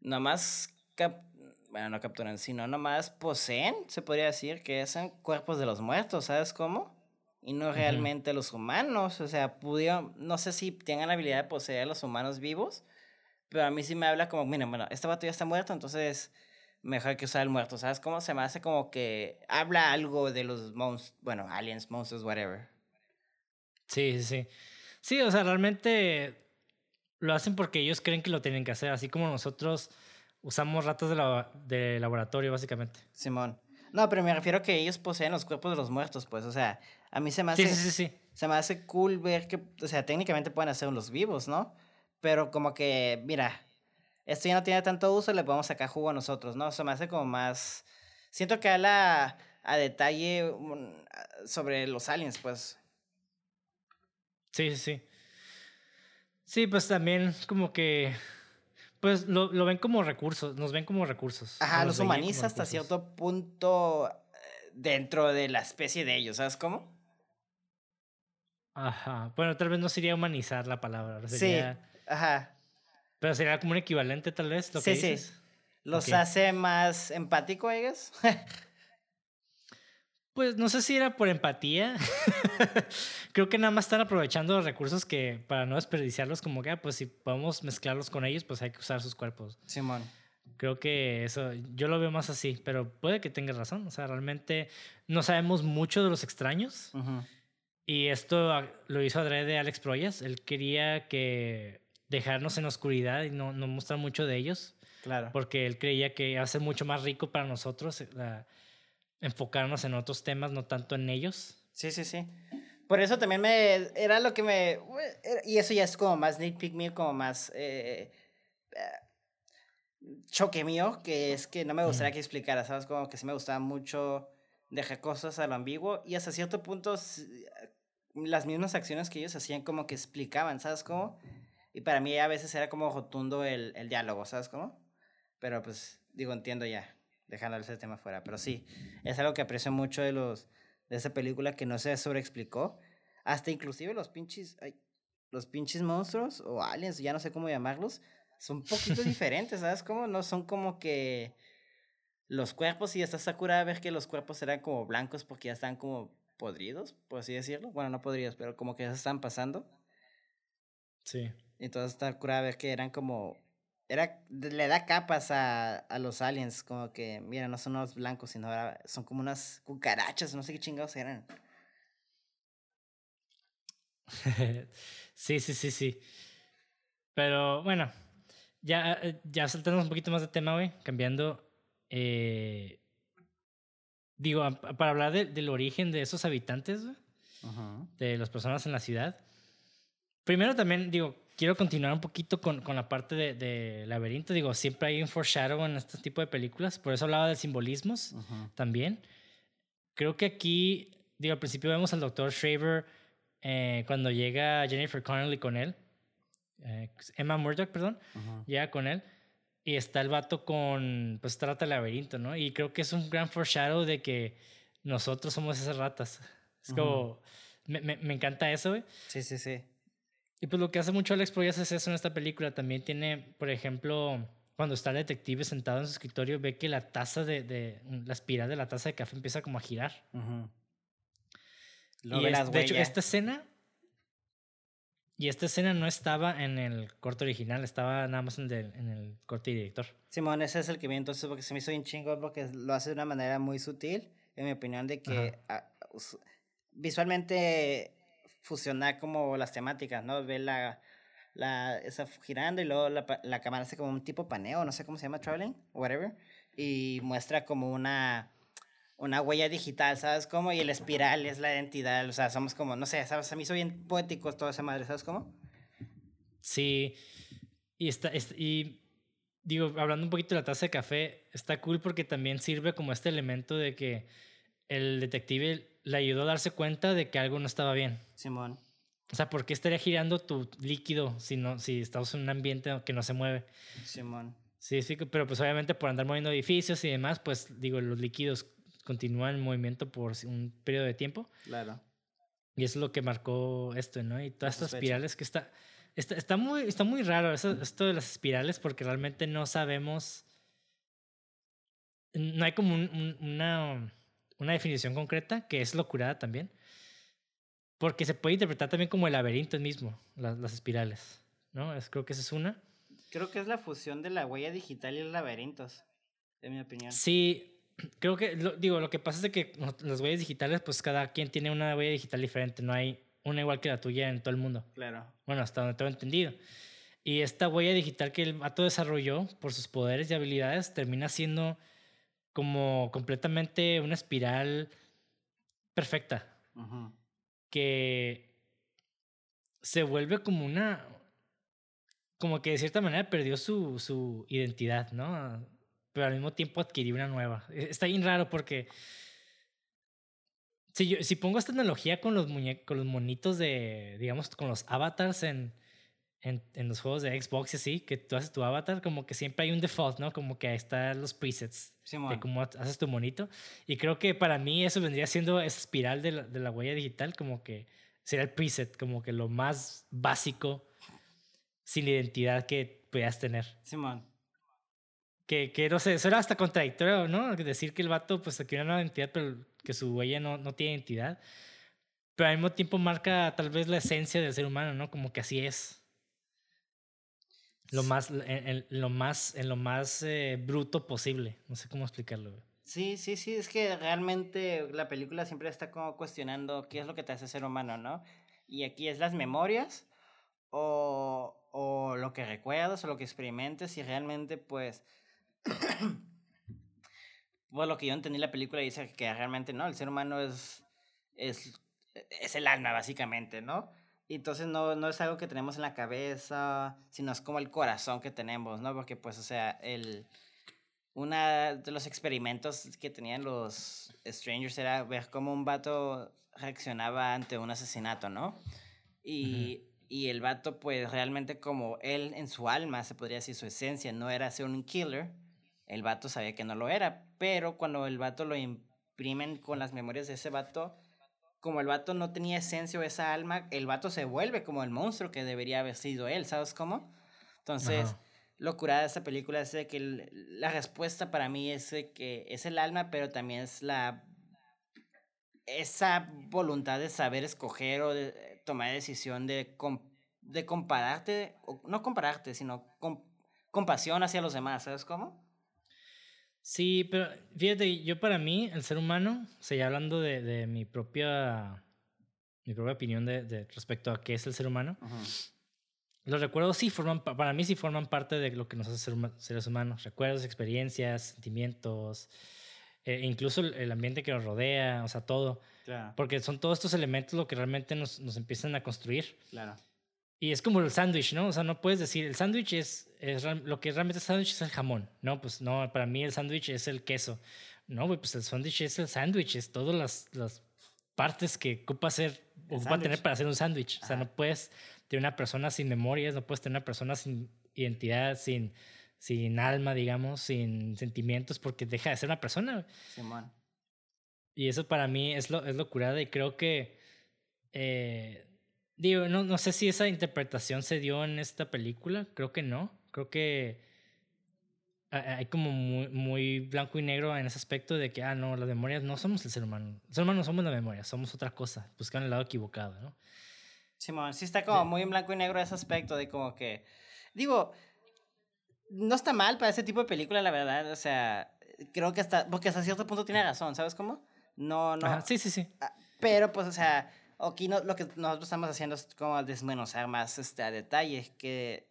nomás, cap- bueno, no capturan, sino nomás poseen, se podría decir, que son cuerpos de los muertos, ¿sabes cómo? Y no realmente los humanos, o sea, pudieron, no sé si tengan la habilidad de poseer a los humanos vivos, pero a mí sí me habla como, mira, bueno, este vato ya está muerto, entonces mejor que usar el muerto, ¿sabes cómo? Se me hace como que habla algo de los monstruos, bueno, aliens, monstruos, whatever. Sí, sí, sí. Sí, o sea, realmente lo hacen porque ellos creen que lo tienen que hacer, así como nosotros usamos ratas de, la- de laboratorio, básicamente. Simón. No, pero me refiero a que ellos poseen los cuerpos de los muertos, pues, o sea, a mí se me hace, Sí, sí, sí, sí. se me hace cool ver que, o sea, técnicamente pueden hacer los vivos, ¿no? Pero como que, mira, esto ya no tiene tanto uso, le podemos sacar jugo a nosotros, ¿no? Se me hace como más, siento que habla a detalle sobre los aliens, pues. Sí, sí, sí. Sí, pues también como que, pues lo, lo ven como recursos, nos ven como recursos. Ajá, los humaniza hasta recursos. cierto punto eh, dentro de la especie de ellos, ¿sabes cómo? Ajá. Bueno, tal vez no sería humanizar la palabra. Sería... Sí, ajá. Pero sería como un equivalente, tal vez, lo que sí, Sí. Los hace más empático, ellos. <laughs> Pues no sé si era por empatía. <laughs> Creo que nada más están aprovechando los recursos que para no desperdiciarlos, como que, ah, pues si podemos mezclarlos con ellos, pues hay que usar sus cuerpos. Simón. Creo que eso, yo lo veo más así, pero puede que tengas razón. O sea, realmente no sabemos mucho de los extraños. Y esto lo hizo adrede Alex Proyas. Él quería que dejarnos en oscuridad y no, no mostrar mucho de ellos. Claro. Porque él creía que ser mucho más rico para nosotros. La, enfocarnos en otros temas, no tanto en ellos. Sí, sí, sí. Por eso también me. Era lo que me. Y eso ya es como más nitpick mío, como más. Eh, eh, choque mío, que es que no me gustaría que explicara, ¿sabes? Como que sí me gustaba mucho dejar cosas a lo ambiguo y hasta cierto punto las mismas acciones que ellos hacían como que explicaban, ¿sabes cómo? Y para mí a veces era como rotundo el, el diálogo, ¿sabes cómo? Pero pues digo, entiendo ya dejando ese tema fuera. Pero sí, es algo que aprecio mucho de los de esa película que no se sobreexplicó. Hasta inclusive los pinches, ay, los pinches monstruos o aliens, ya no sé cómo llamarlos, son un poquito <laughs> diferentes, ¿sabes? Como no son como que los cuerpos, y está Sakura a ver que los cuerpos eran como blancos porque ya están como podridos, por así decirlo. Bueno, no podridos, pero como que ya se están pasando. Sí. Entonces está curada ver que eran como era, le da capas a, a, los aliens, como que, mira, no son unos blancos, sino ahora son como unas cucarachas, no sé qué chingados eran. <laughs> sí, sí, sí, sí. Pero bueno, ya, eh, ya saltamos un poquito más de tema, güey, cambiando. Eh, digo, para hablar del origen de esos habitantes, de las personas en la ciudad. Primero también, digo, quiero continuar un poquito con, con la parte de, de, laberinto. Digo, siempre hay un foreshadow en este tipo de películas, por eso hablaba de simbolismos también. Creo que aquí, digo, al principio vemos al doctor Shraver eh, cuando llega Jennifer Connelly con él, eh, Emma Murdoch, perdón, llega con él. Y está el vato con, pues trata el laberinto, ¿no? Y creo que es un gran foreshadow de que nosotros somos esas ratas. Es como, me, me, me encanta eso, güey. Sí, sí, sí. Y pues lo que hace mucho Alex Proyas es eso en esta película. También tiene, por ejemplo, cuando está el detective sentado en su escritorio, ve que la taza de, de la espiral de la taza de café empieza como a girar. y de hecho, esta escena. Y esta escena no estaba en el corte original, estaba nada más en el, en el corte director. Simón, ese es el que vi entonces porque se me hizo bien chingón porque lo hace de una manera muy sutil, en mi opinión, de que visualmente fusionar como las temáticas, ¿no? Ver la, la, esa girando y luego la, la cámara hace como un tipo paneo, no sé cómo se llama, traveling, whatever, y muestra como una, una huella digital, ¿sabes cómo? Y el espiral es la identidad, o sea, somos como, no sé, ¿sabes? A mí soy bien poético toda esa madre, ¿sabes cómo? Sí, y, está, y digo, hablando un poquito de la taza de café, está cool porque también sirve como este elemento de que el detective le ayudó a darse cuenta de que algo no estaba bien. Simón. O sea, ¿por qué estaría girando tu líquido si, no, si estamos en un ambiente que no se mueve? Simón. Sí, sí, pero pues obviamente por andar moviendo edificios y demás, pues digo, los líquidos continúan en movimiento por un periodo de tiempo. Claro. Y eso es lo que marcó esto, ¿no? Y todas estas espirales que está, está... Está, muy, está muy raro eso, esto de las espirales porque realmente no sabemos... No hay como un, una una definición concreta, que es locura también, porque se puede interpretar también como el laberinto mismo, las, las espirales, ¿no? Es, creo que esa es una. Creo que es la fusión de la huella digital y los laberintos, en mi opinión. Sí, <clears throat> creo que, digo, lo que pasa es que las huellas digitales, pues cada quien tiene una huella digital diferente, no hay una igual que la tuya en todo el mundo. Claro. Bueno, hasta donde tengo entendido. Y esta huella digital que el vato desarrolló por sus poderes y habilidades termina siendo como completamente una espiral perfecta. Que se vuelve como una. Como que de cierta manera perdió su, su identidad, ¿no? Pero al mismo tiempo adquirió una nueva. E, está bien raro porque. Si, yo, si pongo esta analogía con los, con los monitos de. digamos, con los avatars en en, en, los juegos de Xbox y así, que tú haces tu avatar, como que siempre hay un default, ¿no? Como que ahí están los presets de cómo haces tu monito. Y creo que para mí eso vendría siendo esa espiral de la, de la huella digital, como que sería el preset, como que lo más básico sin identidad que puedas tener. Simón. Que, que no sé, eso era hasta contradictorio, ¿no? Decir que el vato pues adquirió una identidad, pero que su huella no, no tiene identidad. Pero al mismo tiempo marca tal vez la esencia del ser humano, ¿no? Como que así es. Lo más, en, lo más, en lo más eh, bruto posible. No sé cómo explicarlo. Sí, sí, sí, es que realmente la película siempre está como cuestionando qué es lo que te hace ser humano, ¿no? Y aquí es las memorias o, o lo que recuerdas o lo que experimentes y realmente pues... <coughs> pues lo que yo entendí la película dice que realmente no, el ser humano es, es, es el alma básicamente, ¿no? Y entonces no, no es algo que tenemos en la cabeza, sino es como el corazón que tenemos, ¿no? Porque pues, o sea, el, una de los experimentos que tenían los Strangers era ver cómo un vato reaccionaba ante un asesinato, ¿no? Y, y el vato, pues realmente como él en su alma, se podría decir su esencia, no era ser un killer, el vato sabía que no lo era, pero cuando el vato lo imprimen con las memorias de ese vato, como el vato no tenía esencia o esa alma, el vato se vuelve como el monstruo que debería haber sido él, ¿sabes cómo? Entonces, lo curada de esta película es de que la respuesta para mí es que es el alma, pero también es la esa voluntad de saber escoger o de tomar decisión de, de compararte, no compararte, sino compasión hacia los demás, ¿sabes cómo? Sí, pero fíjate, yo para mí, el ser humano, o sea, ya hablando de, de mi propia mi propia opinión de, de, respecto a qué es el ser humano, los recuerdos sí forman, para mí sí forman parte de lo que nos hace ser seres humanos. Recuerdos, experiencias, sentimientos, eh, incluso el, ambiente que nos rodea, o sea, todo. Claro. Porque son todos estos elementos lo que realmente nos, nos empiezan a construir. Claro. Y es como el sándwich, ¿no? O sea, no puedes decir, el sándwich es, es, lo que realmente es sándwich es el jamón, ¿no? Pues no, para mí el sándwich es el queso. No, pues el sándwich es el sándwich, es todas las, las partes que ocupa hacer, ocupa tener para hacer un sándwich. O sea, no puedes tener una persona sin memorias, no puedes tener una persona sin identidad, sin, sin alma, digamos, sin sentimientos, porque deja de ser una persona. Simón. Y eso para mí es lo, es lo y creo que... Eh, Digo, no, no sé si esa interpretación se dio en esta película, creo que no. Creo que hay como muy, muy blanco y negro en ese aspecto de que, ah, no, las memorias no somos el ser humano. El ser humano no somos la memoria, somos otra cosa. Buscan el lado equivocado, ¿no? Simón, sí está como muy en blanco y negro ese aspecto de como que, digo, no está mal para ese tipo de película, la verdad. O sea, creo que hasta, porque hasta cierto punto tiene razón, ¿sabes cómo? No, no. sí, sí, sí. Ah, pero pues, o sea aquí no, lo que nosotros estamos haciendo es como desmenuzar más este, a detalle, que,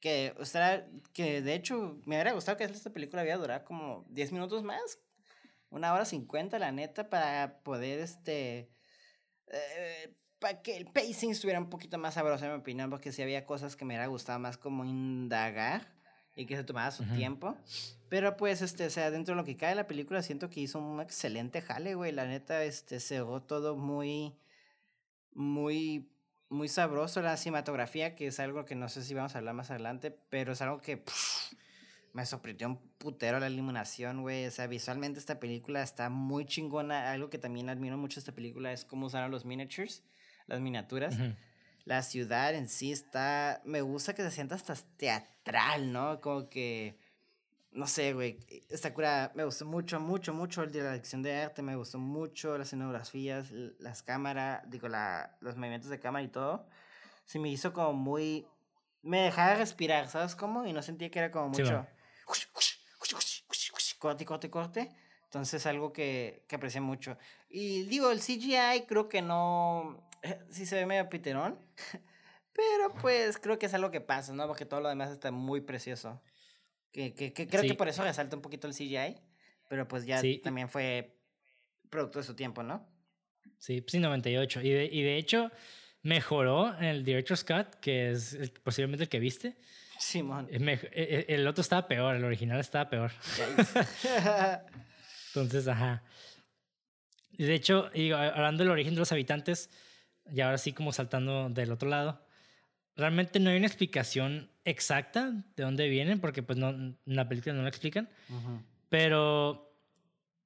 que, o sea, que de hecho me hubiera gustado que esta película había durado como 10 minutos más, una hora 50 la neta, para poder, este, eh, para que el pacing estuviera un poquito más sabroso en mi opinión, porque si había cosas que me hubiera gustado más como indagar y que se tomara su tiempo. Pero pues, este, o sea, dentro de lo que cae la película, siento que hizo un excelente jale, güey. La neta, este, cerró todo muy muy, muy sabroso la cinematografía, que es algo que no sé si vamos a hablar más adelante, pero es algo que me sorprendió un putero la iluminación, güey. O sea, visualmente esta película está muy chingona. Algo que también admiro mucho esta película es cómo usaron los miniatures, las miniaturas. La ciudad en sí está, me gusta que se sienta hasta teatral, ¿no? Como que no sé, güey, esta cura me gustó mucho, mucho, mucho el de la lección de arte, me gustó mucho las escenografías, las cámaras, digo, la, los movimientos de cámara y todo. Se me hizo como muy... Me dejaba respirar, ¿sabes cómo? Y no sentía que era como mucho... corte, corte, corte. Entonces algo que, que aprecié mucho. Y digo, el CGI creo que no... Sí se ve medio piterón. <laughs> Pero pues creo que es algo que pasa, ¿no? Porque todo lo demás está muy precioso. Que, que, que creo que por eso resalta un poquito el CGI, pero pues ya también fue producto de su tiempo, ¿no? Sí, sí, 98. Y de, y de hecho, mejoró en el Director's Cut, que es posiblemente el que viste. Simón. el, e, e, el otro estaba peor, el original estaba peor. <laughs> Entonces, ajá. Y de hecho, hablando del origen de los habitantes, y ahora sí como saltando del otro lado, realmente no hay una explicación exacta de dónde vienen, porque pues no, en la película no lo explican. Pero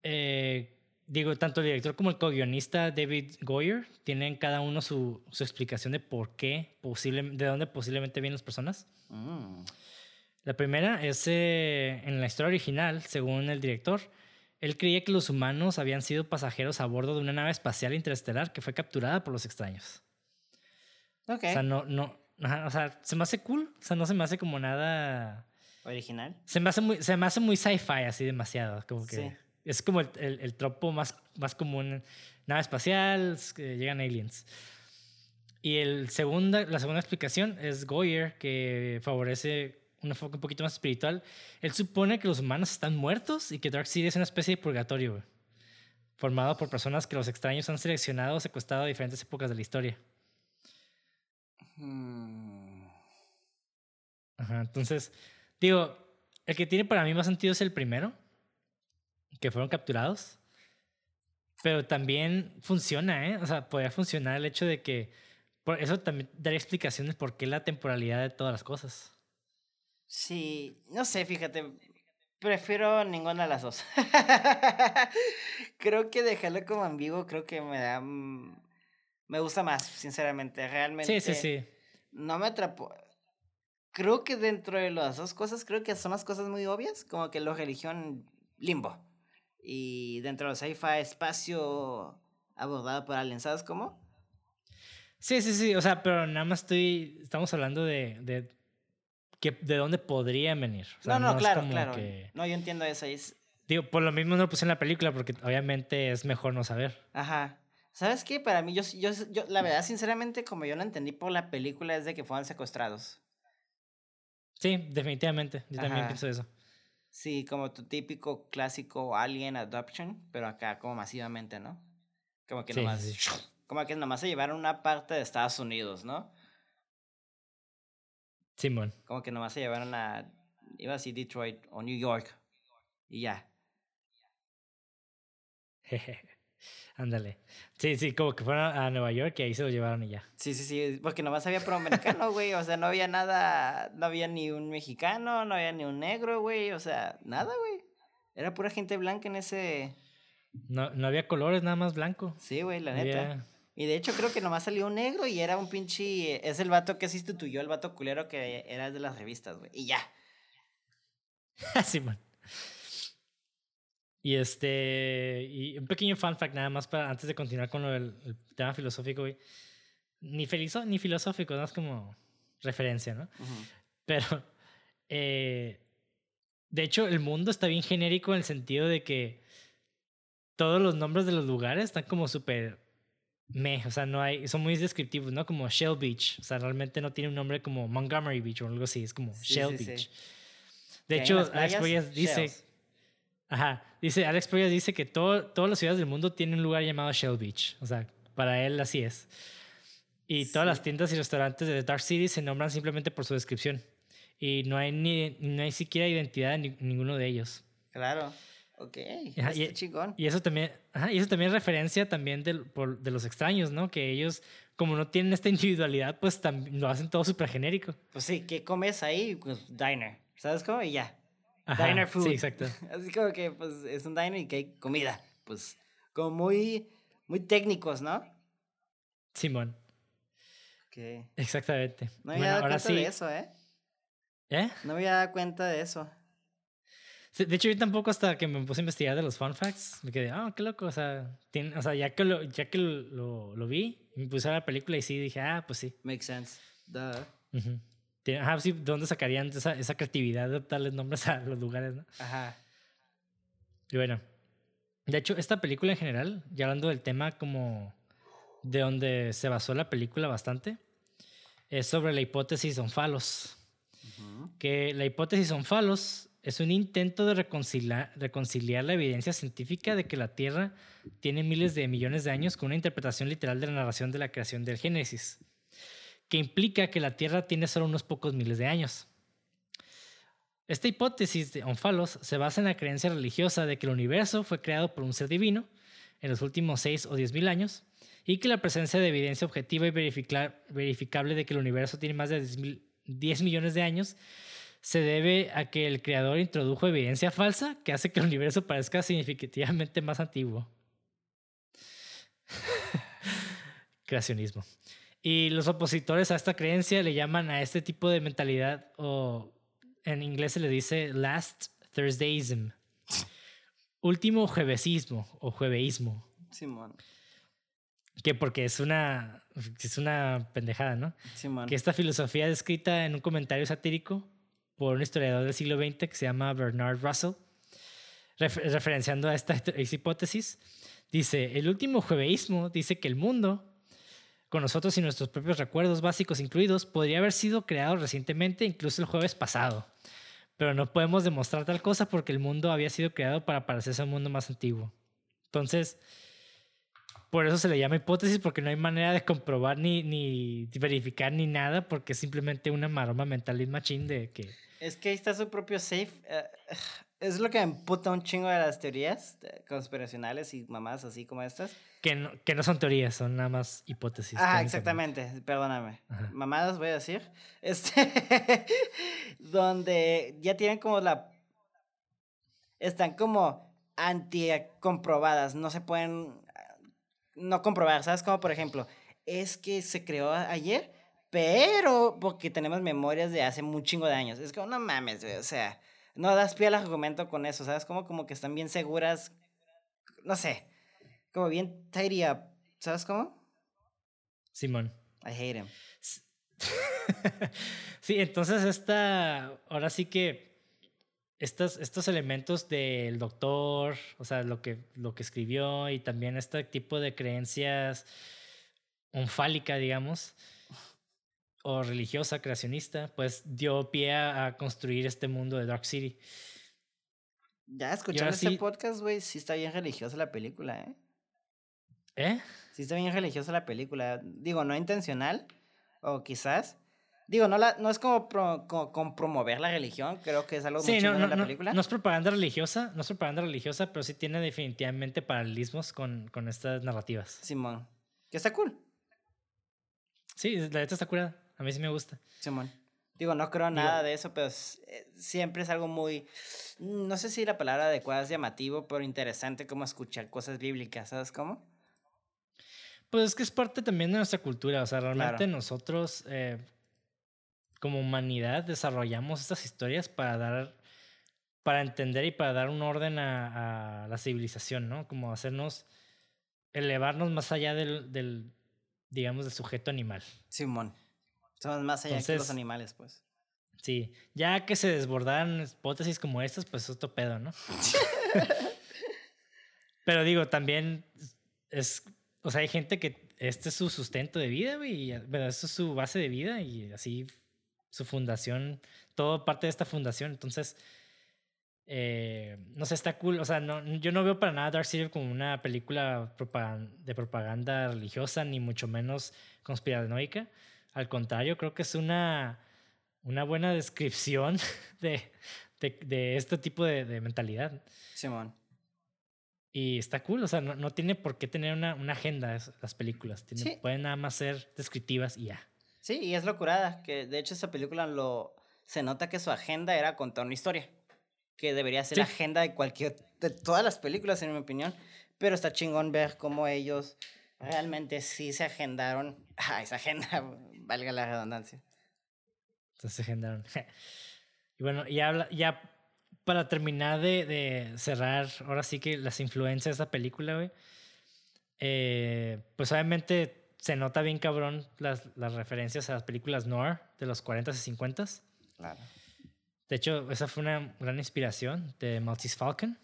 eh, digo, tanto el director como el co-guionista David Goyer tienen cada uno su, su explicación de por qué, posible, de dónde posiblemente vienen las personas. Mm. La primera es eh, en la historia original, según el director, él creía que los humanos habían sido pasajeros a bordo de una nave espacial interestelar que fue capturada por los extraños. Ok. O sea, no, no, ajá, o sea, se me hace cool, o sea, no se me hace como nada, Original. se me hace muy, se me hace muy sci-fi así demasiado, como que Sí. es como el, el, el tropo más, más común, nave espacial, llegan aliens. Y el segunda, la segunda explicación es Goyer, que favorece un enfoque un poquito más espiritual. Él supone que los humanos están muertos y que Dark City es una especie de purgatorio, formado por personas que los extraños han seleccionado o secuestrado a diferentes épocas de la historia. Mm. Ajá, entonces, digo, el que tiene para mí más sentido es el primero, que fueron capturados. Pero también funciona, ¿eh? O sea, podría funcionar el hecho de que. Por eso también daría explicaciones por qué la temporalidad de todas las cosas. Sí, no sé, fíjate. Prefiero ninguna de las dos. <laughs> creo que dejarlo como ambiguo, creo que me da. Me gusta más, sinceramente. Realmente. Sí, sí, sí. No me atrapó. Creo que dentro de las dos cosas, creo que son las cosas muy obvias, como que la religión limbo. Y dentro de los sci-fi, espacio abordado por aliens, ¿sabes cómo? Sí, sí, sí. O sea, pero nada más estoy. Estamos hablando de. de, que, de dónde podrían venir. O sea, no, no, es claro, claro. que- No, yo entiendo eso. Es... digo, por lo mismo no lo puse en la película, porque obviamente es mejor no saber. Ajá. ¿Sabes qué? Para mí, yo, yo, yo, la verdad, sinceramente, como yo lo entendí por la película, es de que fueron secuestrados. Sí, definitivamente. Yo también pienso eso. Sí, como tu típico clásico alien adoption, pero acá como masivamente, ¿no? Como que Sí, nomás, sí, como que nomás se llevaron una parte de Estados Unidos, ¿no? Simón. Como que nomás se llevaron a, iba a decir Detroit o New York, y ya. Ándale. Sí, sí, como que fueron a Nueva York y ahí se lo llevaron y ya. Sí, sí, sí, porque nomás había proamericano, güey, o sea, no había nada, no había ni un mexicano, no había ni un negro, güey, o sea, nada, güey. Era pura gente blanca en ese, No, no había colores, nada más blanco. sí, güey, la neta. había- Y de hecho creo que nomás salió un negro y era un pinche... Es el vato que sustituyó al vato culero que era de las revistas, güey. Y ya. <laughs> Simón. Y este. Y un pequeño fun fact nada más para antes de continuar con lo del el tema filosófico, güey. Ni, felizo, ni filosófico, no es como referencia, ¿no? Ujú. Pero. eh, de hecho, el mundo está bien genérico en el sentido de que todos los nombres de los lugares están como súper meh, o sea, no hay, son muy descriptivos, ¿no? Como Shell Beach, o sea, realmente no tiene un nombre como Montgomery Beach o algo así, es como Sí, Shell sí, sí. Beach. Que De hecho, Alex playas, Proyas dice. Ajá, dice, Alex Proyas dice que todo, todas las ciudades del mundo tienen un lugar llamado Shell Beach, o sea, para él así es. Y todas las Sí. tiendas y restaurantes de Dark City se nombran simplemente por su descripción. Y no hay ni no hay siquiera identidad de ni- ninguno de ellos. Claro. Ok. Ajá, y- chingón. Y eso también, ajá, y eso también es referencia también por- de los extraños, ¿no? Que ellos, como no tienen esta individualidad, pues lo hacen todo súper genérico. Pues sí, ¿qué comes ahí? Pues diner. ¿Sabes cómo? Y ya. Ajá, Diner food. Sí, exacto. <laughs> Así como que, pues, es un diner y que hay comida. Pues, como muy, muy técnicos, ¿no? Simón, Ok. exactamente. No me Bueno, había dado ahora cuenta sí. de eso, ¿eh? ¿Eh? No me había dado cuenta de eso. Sí, De hecho, yo tampoco hasta que me puse a investigar de los fun facts, me quedé, ah, qué loco, o sea, tiene- o sea ya que, lo, ya que lo, lo, lo vi, me puse a la película y sí, dije, ah, pues sí. Makes sense. Duh. Ujú. Tiene- Ajá, sí, ¿de dónde sacarían esa, esa creatividad de darles nombres a los lugares, no? Ajá. Y bueno, de hecho, esta película en general, ya hablando del tema como de donde se basó la película bastante, es sobre la hipótesis onfalos. Ujú. Que la hipótesis onfalos es un intento de reconciliar, reconciliar la evidencia científica de que la Tierra tiene miles de millones de años con una interpretación literal de la narración de la creación del Génesis, que implica que la Tierra tiene solo unos pocos miles de años. Esta hipótesis de Onfalos se basa en la creencia religiosa de que el universo fue creado por un ser divino en los últimos 6 o 10 mil años y que la presencia de evidencia objetiva y verificable de que el universo tiene más de 10, millones de años se debe a que el creador introdujo evidencia falsa que hace que el universo parezca significativamente más antiguo. <laughs> Creacionismo. Y los opositores a esta creencia le llaman a este tipo de mentalidad, o en inglés se le dice last Thursdayism. Último juevesismo o jueveísmo. Simón. Que porque es una, es una pendejada, ¿no? Simón. Que esta filosofía descrita en un comentario satírico por un historiador del siglo XX que se llama Bernard Russell, refer- referenciando a esta hipótesis, dice, el último jueveísmo dice que el mundo, con nosotros y nuestros propios recuerdos básicos incluidos, podría haber sido creado recientemente, incluso el jueves pasado. Pero no podemos demostrar tal cosa porque el mundo había sido creado para parecerse a un mundo más antiguo. Entonces, por eso se le llama hipótesis, porque no hay manera de comprobar ni, ni verificar ni nada, porque es simplemente una maroma mental y machín de que... Es que ahí está su propio safe. eh, es lo que me emputa un chingo de las teorías eh, conspiracionales y mamás así como estas. Que no, que no son teorías, son nada más hipótesis. Ah, exactamente, perdóname. Ajá. Mamadas voy a decir. <laughs> Este, donde ya tienen como la... Están como anti-comprobadas, no se pueden ah, no comprobar, ¿sabes? Como por ejemplo, es que se creó ayer, pero porque tenemos memorias de hace un chingo de años. Es como, no mames, güey, o sea, no das pie al argumento con eso, ¿sabes? Como, como que están bien seguras, no sé, como bien tidy up, ¿sabes cómo? Simón. I hate him. <laughs> sí, entonces esta, ahora sí que estos, estos elementos del doctor, o sea, lo que, lo que escribió y también este tipo de creencias onfálica, digamos, o religiosa, creacionista, pues dio pie a, a construir este mundo de Dark City. Ya escuchando sí- podcast, güey, sí está bien religiosa la película, ¿eh? ¿Eh? Sí está bien religiosa la película. Digo, no intencional, o quizás. Digo, no, la, no es como, pro- promover la religión, creo que es algo muy Sí, no, chingón no, en la no, película. no es propaganda religiosa, no es propaganda religiosa, pero sí tiene definitivamente paralelismos con, con estas narrativas. Simón. Que está cool, Sí, la neta está curada. A mí sí me gusta. Simón. Digo, no creo Digo- nada de eso, pero eh, siempre es algo muy... No sé si la palabra adecuada es llamativo, pero interesante como escuchar cosas bíblicas, ¿sabes cómo? Pues es que es parte también de nuestra cultura. O sea, realmente Claro. nosotros, eh, como humanidad, desarrollamos estas historias para dar, para entender y para dar un orden a, a la civilización, ¿no? Como hacernos, elevarnos más allá del, del digamos, del sujeto animal. Simón. Somos más allá que los Entonces- animales, pues. Sí, ya que se desbordaran hipótesis como estas, pues es otro pedo, ¿no? <laughs> Pero digo, también es, o sea, hay gente que este es su sustento de vida, güey. Esto es su base de vida y así su fundación, todo parte de esta fundación. Entonces, eh, no sé, está cool. O sea, no, yo no veo para nada Dark City como una película de propaganda religiosa, ni mucho menos conspiranoica. Al contrario, creo que es una, una buena descripción <laughs> de, de, de este tipo de, de mentalidad. Simón. Y está cool, o sea, no, no tiene por qué tener una, una agenda las películas. Tienen- Sí. Pueden nada más ser descriptivas y ya. Sí, y es locurada, que de hecho esta película lo se nota que su agenda era contar una historia, que debería ser la agenda de cualquier de todas las películas en mi opinión, pero está chingón ver cómo ellos realmente sí se agendaron <laughs> a esa agenda, valga la redundancia. Entonces se agendaron. <laughs> y bueno, ya, ya para terminar de, de cerrar, ahora sí que las influencias de esta película, güey. eh, pues obviamente se nota bien cabrón las, las referencias a las películas noir de los 40s y 50s. Claro. De hecho, esa fue una gran inspiración de Maltese Falcon,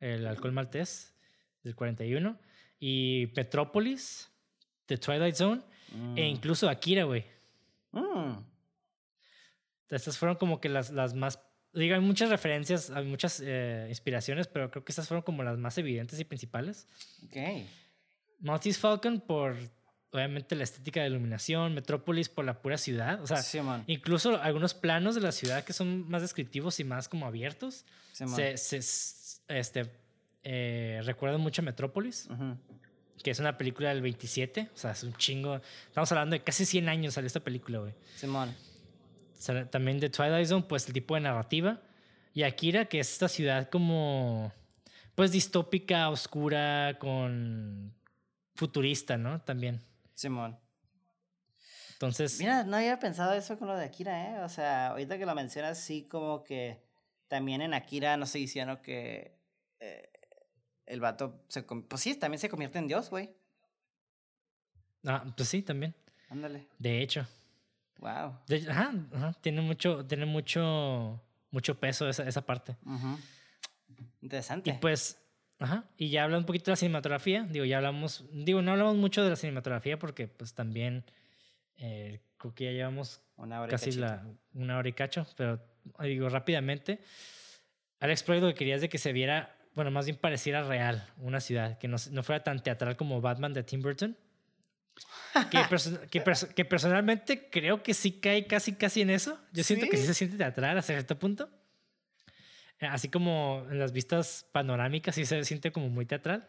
el alcohol maltés del 41, y Petrópolis, de Twilight Zone, e incluso Akira, güey. Mm, Estas fueron como que las, las más... Digo, hay muchas referencias, hay muchas eh, inspiraciones, pero creo que estas fueron como las más evidentes y principales. ok. Maltese Falcon por, obviamente, la estética de iluminación, Metrópolis por la pura ciudad, o sea, Simón, incluso algunos planos de la ciudad que son más descriptivos y más como abiertos, Simón. se, se- este, eh, recuerdan mucho a Metrópolis, Ujú. Que es una película del 27, o sea, es un chingo, estamos hablando de casi 100 años salió esta película, güey. Simón. También de Twilight Zone, pues el tipo de narrativa. Y Akira, que es esta ciudad como, pues distópica, oscura, con futurista, ¿no? También. Simón. Entonces, Mira, no había pensado eso con lo de Akira, ¿eh? O sea, ahorita que lo mencionas, sí, como que también en Akira no estoy diciendo que eh, el vato se. Pues sí, también se convierte en Dios, güey. ah, pues sí, también. Ándale. De hecho. Wow. De- ajá, ajá, tiene mucho, tiene mucho, mucho peso esa, esa parte. Interesante. Y pues, ajá, y ya hablando un poquito de la cinematografía, digo, ya hablamos, digo, no hablamos mucho de la cinematografía porque pues también eh, creo que ya llevamos Una hora y casi la, una hora y cacho, pero digo rápidamente, Alex Proy lo que quería es de que se viera, bueno, más bien pareciera real una ciudad, que no, no fuera tan teatral como Batman de Tim Burton. Que, <laughs> perso- que, perso- que personalmente creo que sí cae casi casi en eso. Yo siento que sí ¿Sí? se siente teatral hasta cierto punto. Eh, Así como en las vistas panorámicas sí se siente como muy teatral.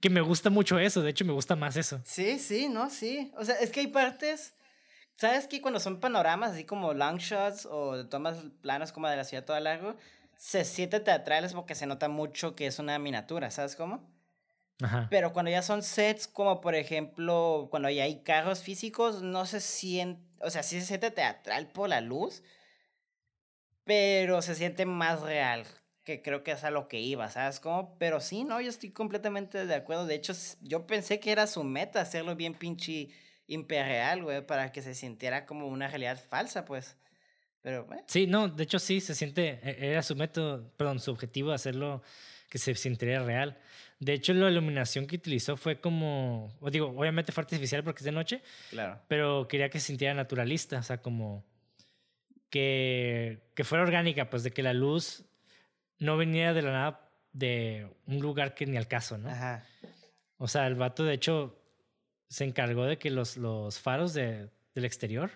Que me gusta mucho eso, de hecho me gusta más eso. Sí, sí, no, sí. O sea, es que hay partes. ¿Sabes que cuando son panoramas, así como long shots o tomas planos como de la ciudad toda largo, se siente teatrales porque se nota mucho que es una miniatura, ¿sabes cómo? Ajá. Pero cuando ya son sets, como por ejemplo, cuando ya hay carros físicos, no se siente, o sea, sí se siente teatral por la luz, pero se siente más real, que creo que es a lo que iba, ¿sabes cómo? Pero sí, no, yo estoy completamente de acuerdo. De hecho, yo pensé que era su meta hacerlo bien pinche imperial, güey, para que se sintiera como una realidad falsa, pues. Pero. Sí, no, de hecho sí, se siente, e- era su método, perdón, su objetivo de hacerlo que se sintiera real. De hecho, la iluminación que utilizó fue como, digo, obviamente fue artificial porque es de noche, Claro. pero quería que se sintiera naturalista, o sea, como que, que fuera orgánica, pues de que la luz no viniera de la nada de un lugar que ni al caso, ¿no? Ajá. O sea, el vato de hecho se encargó de que los, los faros de, del exterior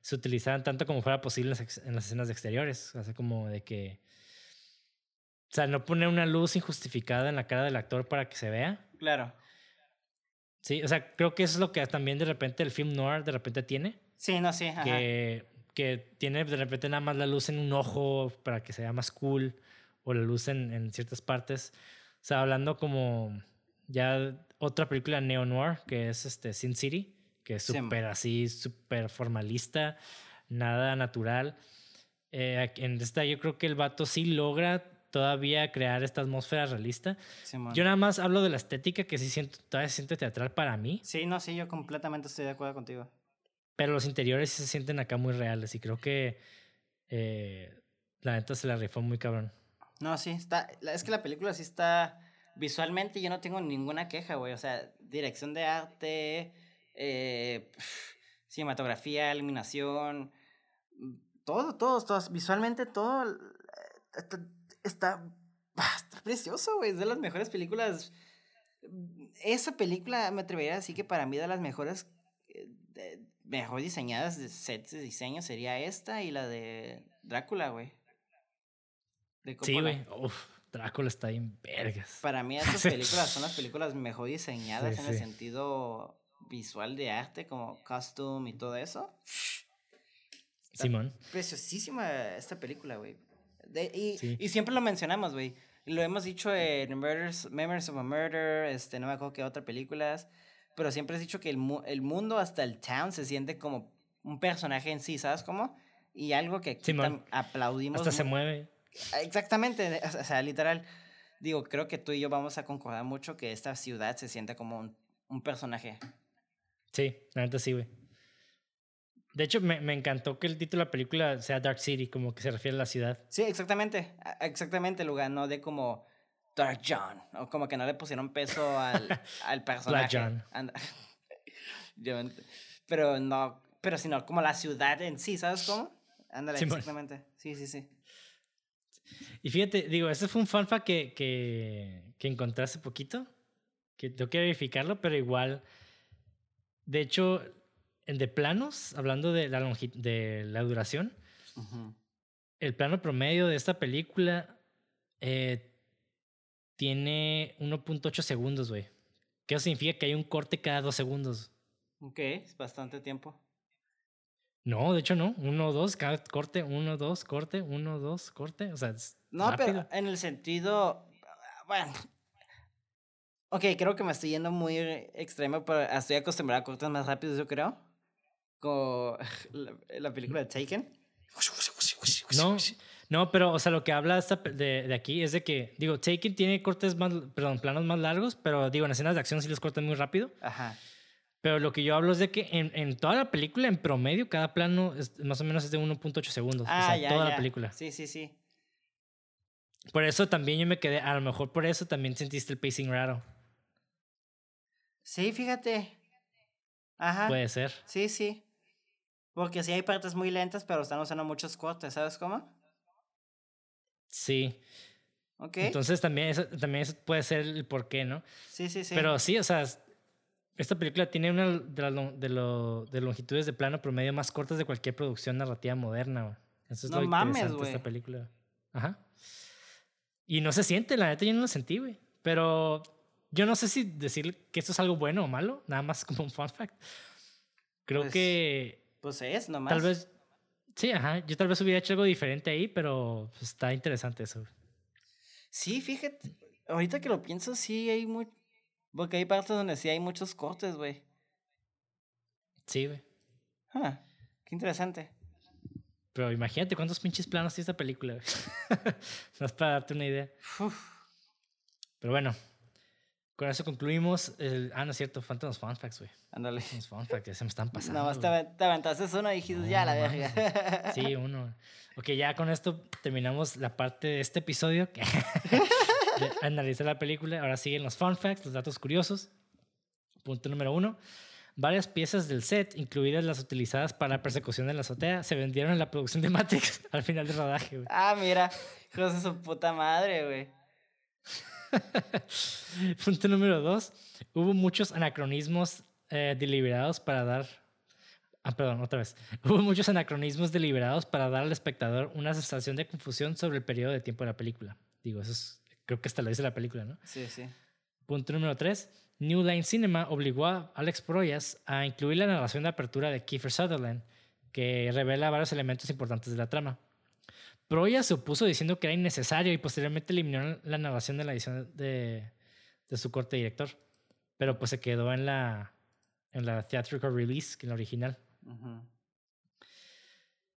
se utilizaran tanto como fuera posible en las, escenas de exteriores. O sea, como de que... O sea, no poner una luz injustificada en la cara del actor para que se vea. Claro. Sí, o sea, creo que eso es lo que también de repente el film noir de repente tiene. Sí, no, sí, ajá. Que, que tiene de repente nada más la luz en un ojo para que se vea más cool. O la luz en, en ciertas partes. O sea, hablando como ya otra película neo-noir que es este Sin City, que es Sí. súper así, súper formalista, nada natural. Eh, en esta yo creo que el vato sí logra todavía crear esta atmósfera realista. Simón. Yo nada más hablo de la estética que sí siento, todavía se siente teatral para mí, Sí, no, sí, yo completamente estoy de acuerdo contigo. pero los interiores sí se sienten acá muy reales y creo que eh, la neta se la rifó muy cabrón. No, sí, está. Es que la película sí está. Visualmente yo no tengo ninguna queja, güey. O sea, dirección de arte, eh, cinematografía, iluminación, todo, todo, todo. Visualmente todo eh, está, está, ah, está precioso, güey. Es de las mejores películas. Esa película me atrevería a decir que para mí de las mejores, eh, de- mejor diseñadas de sets de diseño sería esta y la de Drácula, güey. Sí, güey. Drácula está en vergas. Para mí <laughs> esas películas son las películas mejor diseñadas Sí, en el sentido visual de arte, como costume y todo eso. Está Simón. Preciosísima esta película, güey. Y, Sí. y siempre lo mencionamos, güey. Lo hemos dicho en Murders, Memories of a Murder, este, no me acuerdo qué otras películas, pero siempre has dicho que el, mu- el mundo, hasta el town, se siente como un personaje en sí, ¿sabes cómo? Y algo que aquí aplaudimos. Hasta se mu- mueve. Exactamente, o sea, literal. Digo, creo que tú y yo vamos a concordar mucho que esta ciudad se siente como un, un personaje. Sí, la neta sí, güey. De hecho, me, me encantó que el título de la película sea Dark City, como que se refiere a la ciudad. Sí, exactamente, exactamente, el lugar, no de como Dark John, o como que no le pusieron peso al, <laughs> al personaje. John. <laughs> Yo ent- pero no, pero sino como la ciudad en sí, ¿sabes cómo? Ándale, exactamente. Sí, sí, sí. Y fíjate, digo, ese fue un fanfa que, que, que encontré hace poquito, que tengo que verificarlo, pero igual, de hecho, de planos, hablando de la, longi- de la duración, el plano promedio de esta película eh, tiene 1.8 segundos, güey. Que eso significa que hay un corte cada dos segundos. Ok, es bastante tiempo. No, de hecho no. Uno, dos, cada corte, uno, dos, corte, uno, dos, corte. O sea, es No, rápido. pero en el sentido, bueno, Ok, creo que me estoy yendo muy extremo, pero estoy acostumbrado a cortes más rápidos, yo creo. Como <laughs> la, la película de Taken. No, no, pero, o sea, lo que habla esta de, de aquí es de que, digo, Taken tiene cortes más, perdón, planos más largos, pero digo, en escenas de acción sí los cortan muy rápido. Ajá. Pero lo que yo hablo es de que en, en toda la película, en promedio, cada plano es, más o menos es de 1.8 segundos. Ah, o sea, ya, toda ya. la película. Sí, sí, sí. Por eso también yo me quedé, a lo mejor por eso también sentiste el pacing raro. Sí, fíjate. Ajá. Puede ser. Sí, sí. Porque sí hay partes muy lentas, pero están usando muchos cortes, ¿sabes cómo? Sí. Ok. Entonces también eso, también eso puede ser el porqué, ¿no? sí, sí, sí. Pero sí, o sea, esta película tiene una de las de, lo- de longitudes de plano promedio más cortas de cualquier producción narrativa moderna. güey. Eso es No lo mames, interesante de esta película. Ajá. Y no se siente, la neta yo no lo sentí, güey. Pero yo no sé si decir que esto es algo bueno o malo, nada más como un fun fact. Creo Pues, que Pues es, nomás. tal vez, sí, ajá, yo tal vez hubiera hecho algo diferente ahí, pero pues, está interesante eso. Sí, fíjate. Ahorita que lo pienso, sí hay muy. Porque hay partes donde sí hay muchos cortes, güey. Sí, güey. Ah, qué interesante. Pero imagínate cuántos pinches planos tiene esta película. güey. <laughs> no es para darte una idea. Uf. Pero bueno, con eso concluimos. El... Ah, no es cierto, faltan los fun facts, güey. Ándale. Los fun facts ya se me están pasando. Nada más te, aventaste uno y dijiste, ya, la verga. Sí, uno. Ok, ya con esto terminamos la parte de este episodio que <laughs> de analizar la película. Ahora siguen los fun facts, los datos curiosos. Punto número uno. Varias piezas del set, incluidas las utilizadas para la persecución en la azotea, se vendieron en la producción de Matrix <laughs> al final del rodaje. güey. ah, mira. De su puta madre, güey. <laughs> Punto número dos. Hubo muchos anacronismos eh, deliberados para dar. Ah, perdón, otra vez. <laughs> Hubo muchos anacronismos deliberados para dar al espectador una sensación de confusión sobre el periodo de tiempo de la película. Digo, eso es. Creo que hasta lo dice la película, ¿no? Sí, sí. Punto número 3. New Line Cinema obligó a Alex Proyas a incluir la narración de apertura de Kiefer Sutherland, que revela varios elementos importantes de la trama. Proyas se opuso diciendo que era innecesario y posteriormente eliminó la narración de la edición de, de su corte director. Pero pues se quedó en la, en la theatrical release, que en la original. Ujú.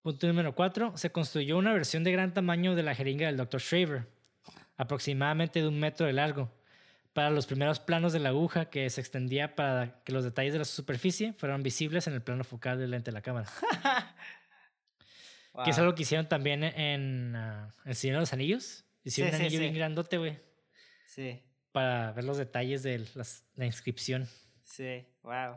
Punto número 4. Se construyó una versión de gran tamaño de la jeringa del Dr. Shraver, aproximadamente de un metro de largo, para los primeros planos de la aguja que se extendía para que los detalles de la superficie fueran visibles en el plano focal del lente de la cámara. <laughs> Que es algo que hicieron también en ah, El Señor de los Anillos. Hicieron Sí, un sí, anillo bien sí. grandote, güey, Sí, para ver los detalles de las- la inscripción. sí, wow.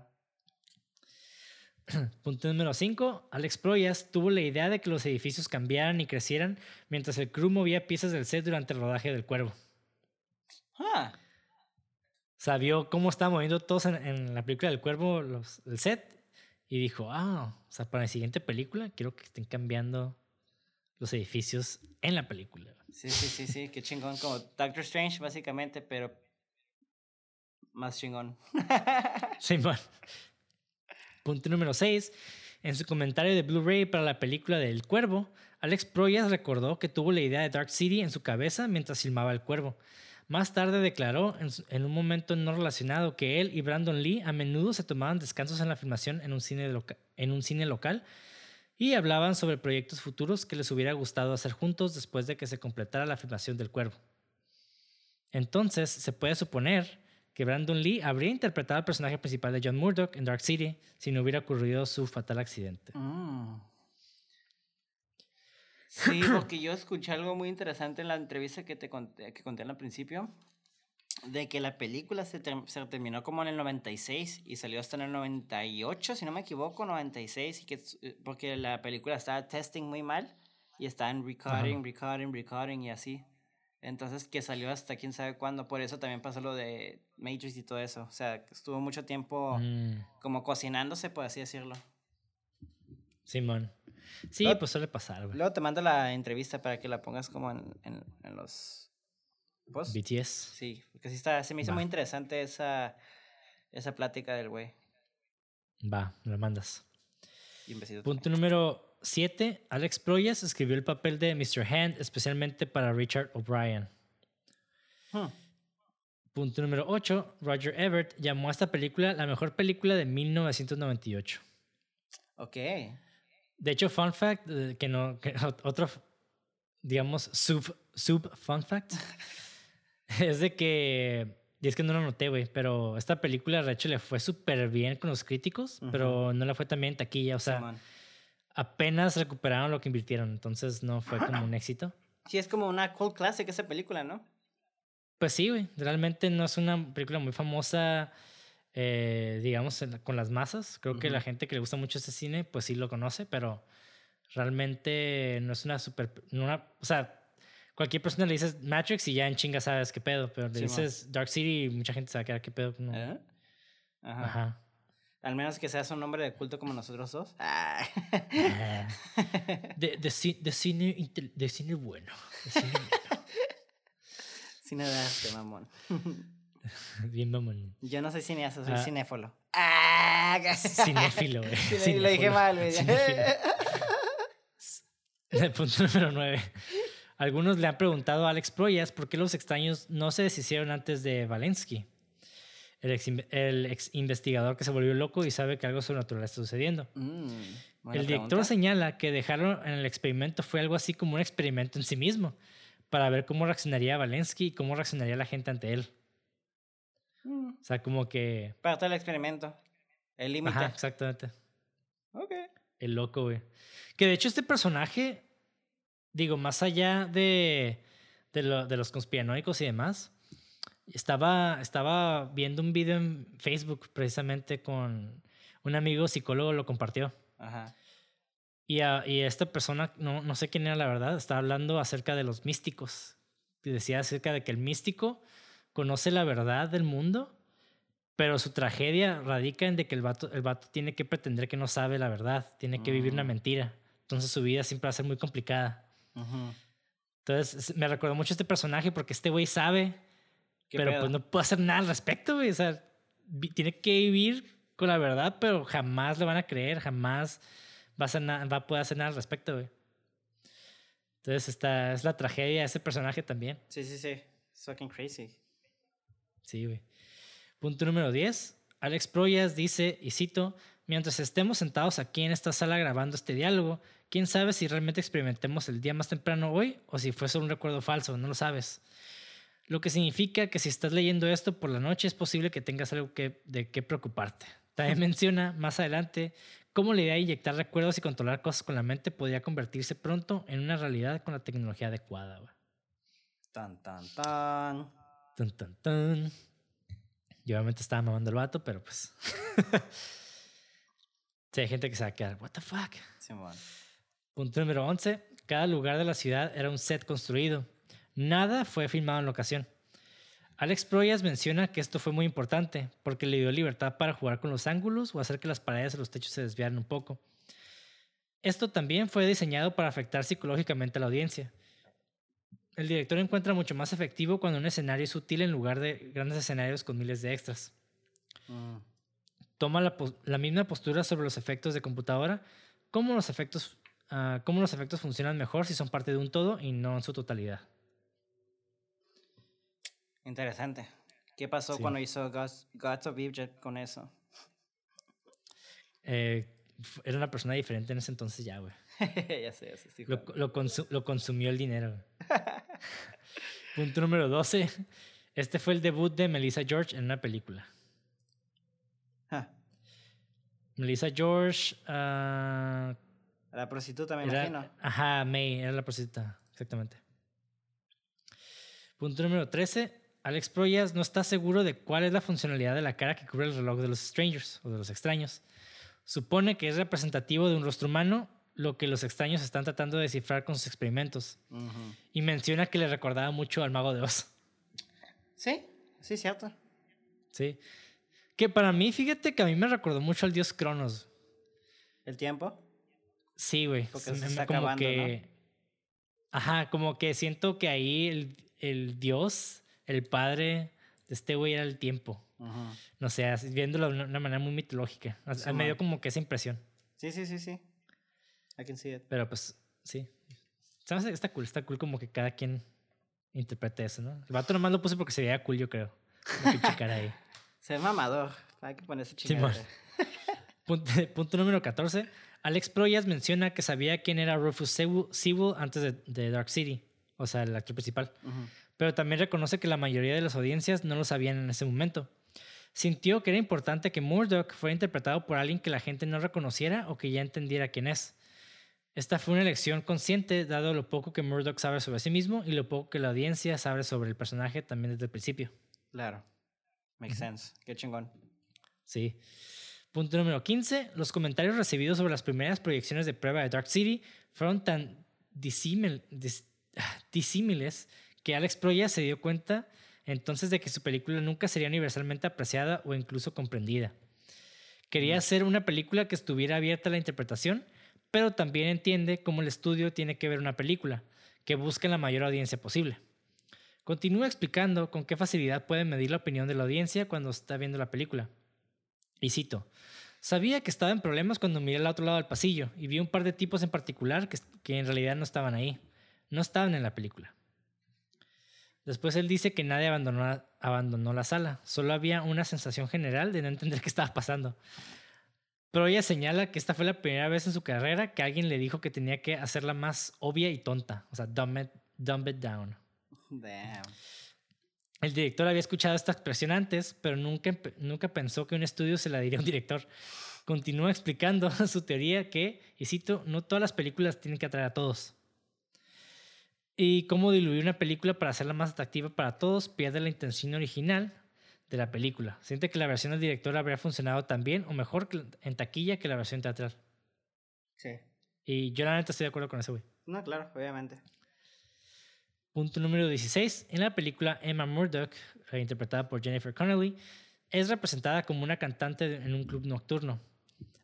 <clears throat> Punto número 5. Alex Proyas tuvo la idea de que los edificios cambiaran y crecieran mientras el crew movía piezas del set durante el rodaje del cuervo. Ah, O sea, vio cómo estaba moviendo todos en, en la película del cuervo los, el set y dijo, ah, o sea, para la siguiente película quiero que estén cambiando los edificios en la película. sí, sí, sí, sí, qué chingón. Como Doctor Strange, básicamente, pero más chingón. <laughs> Simón. Punto número 6. En su comentario de Blu-ray para la película del Cuervo, Alex Proyas recordó que tuvo la idea de Dark City en su cabeza mientras filmaba El Cuervo. Más tarde declaró en, un momento no relacionado que él y Brandon Lee a menudo se tomaban descansos en la filmación en un cine, local y hablaban sobre proyectos futuros que les hubiera gustado hacer juntos después de que se completara la filmación del Cuervo. Entonces, se puede suponer que Brandon Lee habría interpretado al personaje principal de John Murdoch en Dark City si no hubiera ocurrido su fatal accidente. Mm. Sí, <clears throat> porque yo escuché algo muy interesante en la entrevista que te conté, que conté al principio, de que la película se, ter- se terminó como en el 96 y salió hasta en el 98, si no me equivoco, 96, y que, eh, porque la película estaba testing muy mal y estaban recording, recording, recording y así. Entonces que salió hasta quién sabe cuándo, por eso también pasó lo de Matrix y todo eso. O sea, estuvo mucho tiempo Mm, como cocinándose, por así decirlo. Simón. Sí, Luego- pues suele pasar, güey. Luego te mando la entrevista para que la pongas como en, en, en los posts. BTS. Sí, porque sí está, se me hizo Va. muy interesante esa, esa plática del güey. Va, me lo mandas. Y un besito Punto número 7. Alex Proyas escribió el papel de Mr. Hand especialmente para Richard O'Brien. también. Hmm. Punto número 8. Roger Ebert llamó a esta película la mejor película de 1998. Ok. De hecho, fun fact, eh, que no, que <laughs> ot- otro, digamos, sub, sub fun fact, <laughs> es de que, y es que no lo noté, güey, pero esta película, de hecho, le fue súper bien con los críticos, pero no le fue tan bien en taquilla, o sea, apenas recuperaron lo que invirtieron, entonces no fue como un éxito. Sí, es como una cult classic esa película, ¿no? Pues sí, güey, realmente no es una película muy famosa, eh, digamos, con las masas. Creo que la gente que le gusta mucho este cine, pues sí lo conoce, pero realmente no es una super... no una, o sea, cualquier persona le dices Matrix y ya en chinga sabes qué pedo, pero le Sí, man. dices Dark City y mucha gente se va a quedar qué pedo. No. ¿Eh? Ajá. Ajá. Al menos que seas un hombre de culto como nosotros dos. Ah. Ah. <laughs> De, de, ci- de cine, de cine bueno. de cine <laughs> bueno. Cine de arte, mamón. <laughs> <laughs> Bien mamón. Yo no soy cineasta, soy Ah. cinéfilo. ¡Ah! <laughs> Cinéfilo, güey. Lo dije mal, güey. <laughs> Punto número 9. Algunos le han preguntado a Alex Proyas por qué los extraños no se deshicieron antes de Valensky, el ex, inve- el ex investigador que se volvió loco y sabe que algo sobrenatural está sucediendo. Mm, el director pregunta. señala que dejarlo en el experimento fue algo así como un experimento en sí mismo, para ver cómo reaccionaría Valensky y cómo reaccionaría la gente ante él. Mm, O sea, como que... Parte del experimento. El límite. Ajá, exactamente. Ok. El loco, güey. Que de hecho este personaje, digo, más allá de, de, lo- de los conspiranoicos y demás, estaba, estaba viendo un video en Facebook precisamente con un amigo psicólogo, lo compartió. Ajá. Y, a- y esta persona, no, no sé quién era la verdad, estaba hablando acerca de los místicos. Y decía acerca de que el místico conoce la verdad del mundo, pero su tragedia radica en de que el vato, el vato tiene que pretender que no sabe la verdad, tiene que vivir una Mm. mentira. Entonces su vida siempre va a ser muy complicada. Entonces es- me recordó mucho este personaje porque este güey sabe, ¿Qué pero pedo? pues no puede hacer nada al respecto, güey. O sea, tiene que vivir con la verdad, pero jamás le van a creer, jamás va a, hacer va a poder hacer nada al respecto, güey. Entonces esta es la tragedia de ese personaje también. Sí, sí, sí. It's fucking crazy. Sí, güey. Punto número 10. Alex Proyas dice, y cito, mientras estemos sentados aquí en esta sala grabando este diálogo, quién sabe si realmente experimentemos el día más temprano hoy o si fue solo un recuerdo falso, no lo sabes. Lo que significa que si estás leyendo esto por la noche es posible que tengas algo que, de qué preocuparte. También <laughs> menciona más adelante cómo la idea de inyectar recuerdos y controlar cosas con la mente podría convertirse pronto en una realidad con la tecnología adecuada. Tan, tan, tan. Tan, tan, tan. Yo obviamente estaba mamando el vato, pero pues. <laughs> sí, hay gente que se va a quedar, ¿What the fuck? Punto número 11. Cada lugar de la ciudad era un set construido. Nada fue filmado en locación. Alex Proyas menciona que esto fue muy importante porque le dio libertad para jugar con los ángulos o hacer que las paredes y los techos se desviaran un poco. Esto también fue diseñado para afectar psicológicamente a la audiencia. El director encuentra mucho más efectivo cuando un escenario es útil en lugar de grandes escenarios con miles de extras. Mm. Toma la, misma postura sobre los efectos de computadora, cómo los efectos, ah, cómo los efectos funcionan mejor si son parte de un todo y no en su totalidad. Interesante. ¿Qué pasó Sí. cuando hizo Gods, Gods of Egypt con eso? Eh, era una persona diferente en ese entonces ya, güey. <laughs> ya sé, ya sé. estoy Lo, lo consu- lo consumió el dinero. <laughs> Punto número 12. Este fue el debut de Melissa George en una película. Ja, Melissa George ah, La prostituta, me era, imagino. ajá, May, era la prostituta, exactamente. Punto número 13. Alex Proyas no está seguro de cuál es la funcionalidad de la cara que cubre el reloj de los strangers o de los extraños. Supone que es representativo de un rostro humano, lo que los extraños están tratando de descifrar con sus experimentos. Y menciona que le recordaba mucho al mago de Oz. Sí, sí, cierto. Sí. Que para mí, fíjate que a mí me recordó mucho al dios Cronos. ¿El tiempo? Sí, güey. Porque Se se me- está como acabando, ¿no? que. Ajá, como que siento que ahí el, el dios, el padre de este güey era el tiempo. No sé, viéndolo de una, manera muy mitológica. Sí, me dio como que esa impresión. Sí, sí, sí, sí. I can see it. Pero pues, sí. Hace- Está cool, está cool como que cada quien interprete eso, ¿no? El vato nomás lo puse porque se veía cool, yo creo. Cara ahí. <laughs> Se ve mamador. Hay que ponerse chingada. <laughs> Punto, punto número 14. Alex Proyas menciona que sabía quién era Rufus Sewell antes de, de Dark City, o sea, el actor principal. Pero también reconoce que la mayoría de las audiencias no lo sabían en ese momento. Sintió que era importante que Murdoch fuera interpretado por alguien que la gente no reconociera o que ya entendiera quién es. Esta fue una elección consciente, dado lo poco que Murdoch sabe sobre sí mismo y lo poco que la audiencia sabe sobre el personaje también desde el principio. Claro. Makes sense. Qué chingón. Sí. Punto número 15. Los comentarios recibidos sobre las primeras proyecciones de prueba de Dark City fueron tan disímil- ah, disímiles que Alex Proya se dio cuenta entonces de que su película nunca sería universalmente apreciada o incluso comprendida. Quería hacer una película que estuviera abierta a la interpretación, pero también entiende cómo el estudio tiene que ver una película, que busque la mayor audiencia posible. Continúa explicando con qué facilidad puede medir la opinión de la audiencia cuando está viendo la película. Y cito, sabía que estaba en problemas cuando miré al otro lado del pasillo y vi un par de tipos en particular que, que en realidad no estaban ahí, no estaban en la película. Después él dice que nadie abandonó, abandonó la sala, solo había una sensación general de no entender <laughs> qué estaba pasando. Pero ella señala que esta fue la primera vez en su carrera que alguien le dijo que tenía que hacerla más obvia y tonta, o sea, dumb it, dumb it down. Damn. El director había escuchado esta expresión antes, pero nunca, nunca pensó que un estudio se la diría a un director. Continúa explicando <laughs> su teoría que, y cito, no todas las películas tienen que atraer a todos. Y cómo diluir una película para hacerla más atractiva para todos pierde la intención original de la película. Siente que la versión del director habría funcionado tan bien o mejor en taquilla que la versión teatral. Sí. Y yo la neta estoy de acuerdo con ese güey. No, claro, obviamente. Punto número 16. En la película Emma Murdoch, eh, interpretada por Jennifer Connelly, es representada como una cantante en un club nocturno.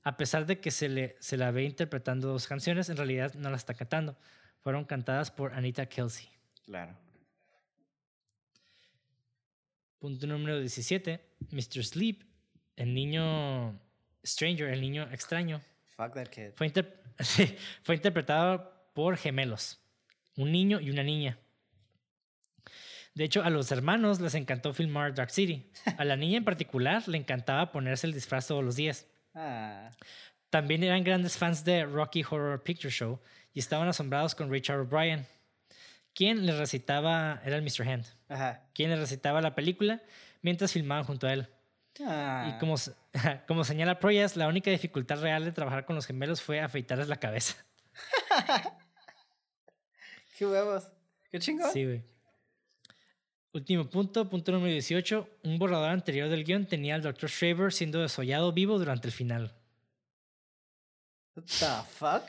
A pesar de que se, le, se la ve interpretando dos canciones, en realidad no las está cantando. Fueron cantadas por Anita Kelsey. Claro. Punto número 17. Mr. Sleep, el niño Stranger, el niño extraño, Fuck that kid. fue, inter- <laughs> sí, fue interpretado por gemelos, un niño y una niña. De hecho, a los hermanos les encantó filmar Dark City. A la niña en particular le encantaba ponerse el disfraz todos los días. Ah. También eran grandes fans de Rocky Horror Picture Show y estaban asombrados con Richard O'Brien, quien les recitaba, era el Mr. Hand, Ajá. quien les recitaba la película mientras filmaban junto a él. Ah. Y como, <laughs> como señala Proyas, la única dificultad real de trabajar con los gemelos fue afeitarles la cabeza. <laughs> Qué huevos. Qué chingón. Sí, güey. Último punto, punto número 18. Un borrador anterior del guion tenía al Dr. Shraver siendo desollado vivo durante el final. What the fuck?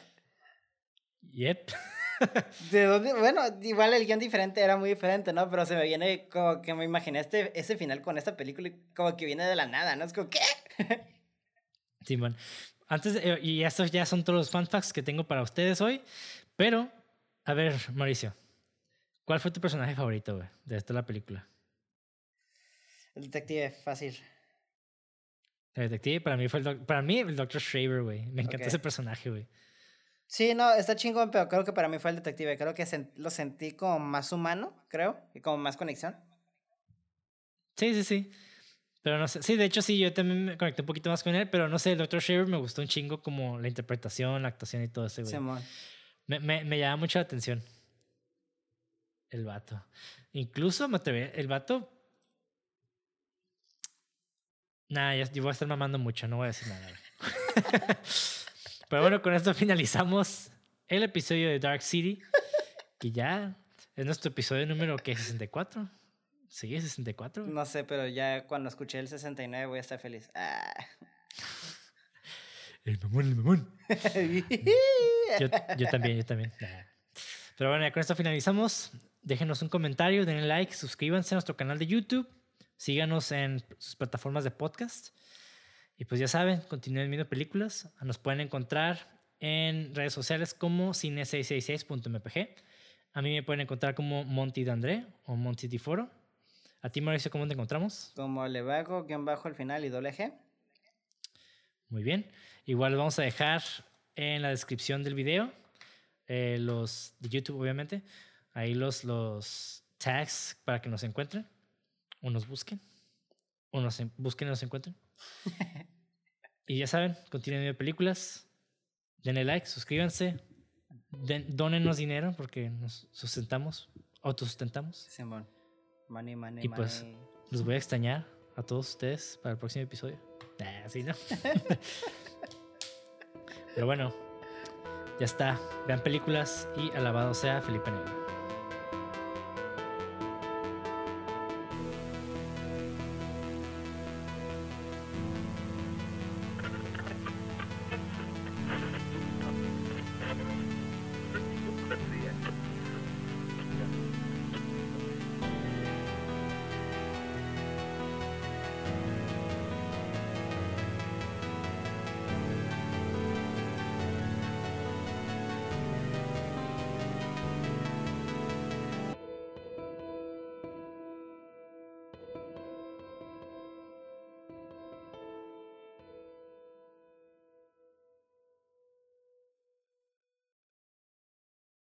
Yep. <laughs> <laughs> ¿De dónde? Bueno, igual el guion diferente era muy diferente, ¿no? Pero se me viene como que me imaginé este, ese final con esta película y como que viene de la nada, ¿no? Es como, ¿qué? <laughs> Simón. Antes, de- eh, y estos ya son todos los fun facts que tengo para ustedes hoy. Pero, a ver, Mauricio, ¿cuál fue tu personaje favorito, güey, de esta la película? El detective, fácil. El detective, para mí fue el, para mí, el Dr. Shraver, güey. Me encanta ese personaje, güey. Sí, no, está chingón, pero creo que para mí fue el detective. Creo que sen- lo sentí como más humano, creo, y como más conexión. Sí, sí, sí. Pero no sé. Sí, de hecho, sí, yo también me conecté un poquito más con él, pero no sé, el Dr. Shaver me gustó un chingo como la interpretación, la actuación y todo ese, güey. Simón. Me, me, me llama mucho la atención. El vato. Incluso me atreví. El vato. Nah, ya, yo voy a estar mamando mucho, no voy a decir nada. <laughs> <laughs> Pero bueno, con esto <laughs> finalizamos el episodio de Dark City. Que ya es nuestro episodio número ¿qué? 64. Sí, 64. güey? No sé, pero ya cuando escuché el 69 voy a estar feliz. Ah. El mamón, el mamón. <laughs> Yo, yo también, yo también. Pero bueno, ya con esto finalizamos. Déjenos un comentario, denle like, suscríbanse a nuestro canal de YouTube, síganos en sus plataformas de podcast. Y pues ya saben, continúen viendo películas. Nos pueden encontrar en redes sociales como cine666.mpg. A mí me pueden encontrar como Monty Dandré o Monty Diforo. A ti, Mauricio, ¿cómo te encontramos? Como le bajo, guion bajo al final y doble G. Muy bien. Igual vamos a dejar en la descripción del video, eh, los de YouTube obviamente, ahí los, los tags para que nos encuentren o nos busquen. o nos en- busquen y nos encuentren. Y ya saben, continúen viendo películas. Denle like, suscríbanse. Den, dónenos dinero porque nos sustentamos, autosustentamos. Simón. Money, money, Y pues. Los voy a extrañar a todos ustedes para el próximo episodio. Ah, sí, ¿no? <laughs> Pero bueno, ya está. Vean películas y alabado sea Felipe Negro.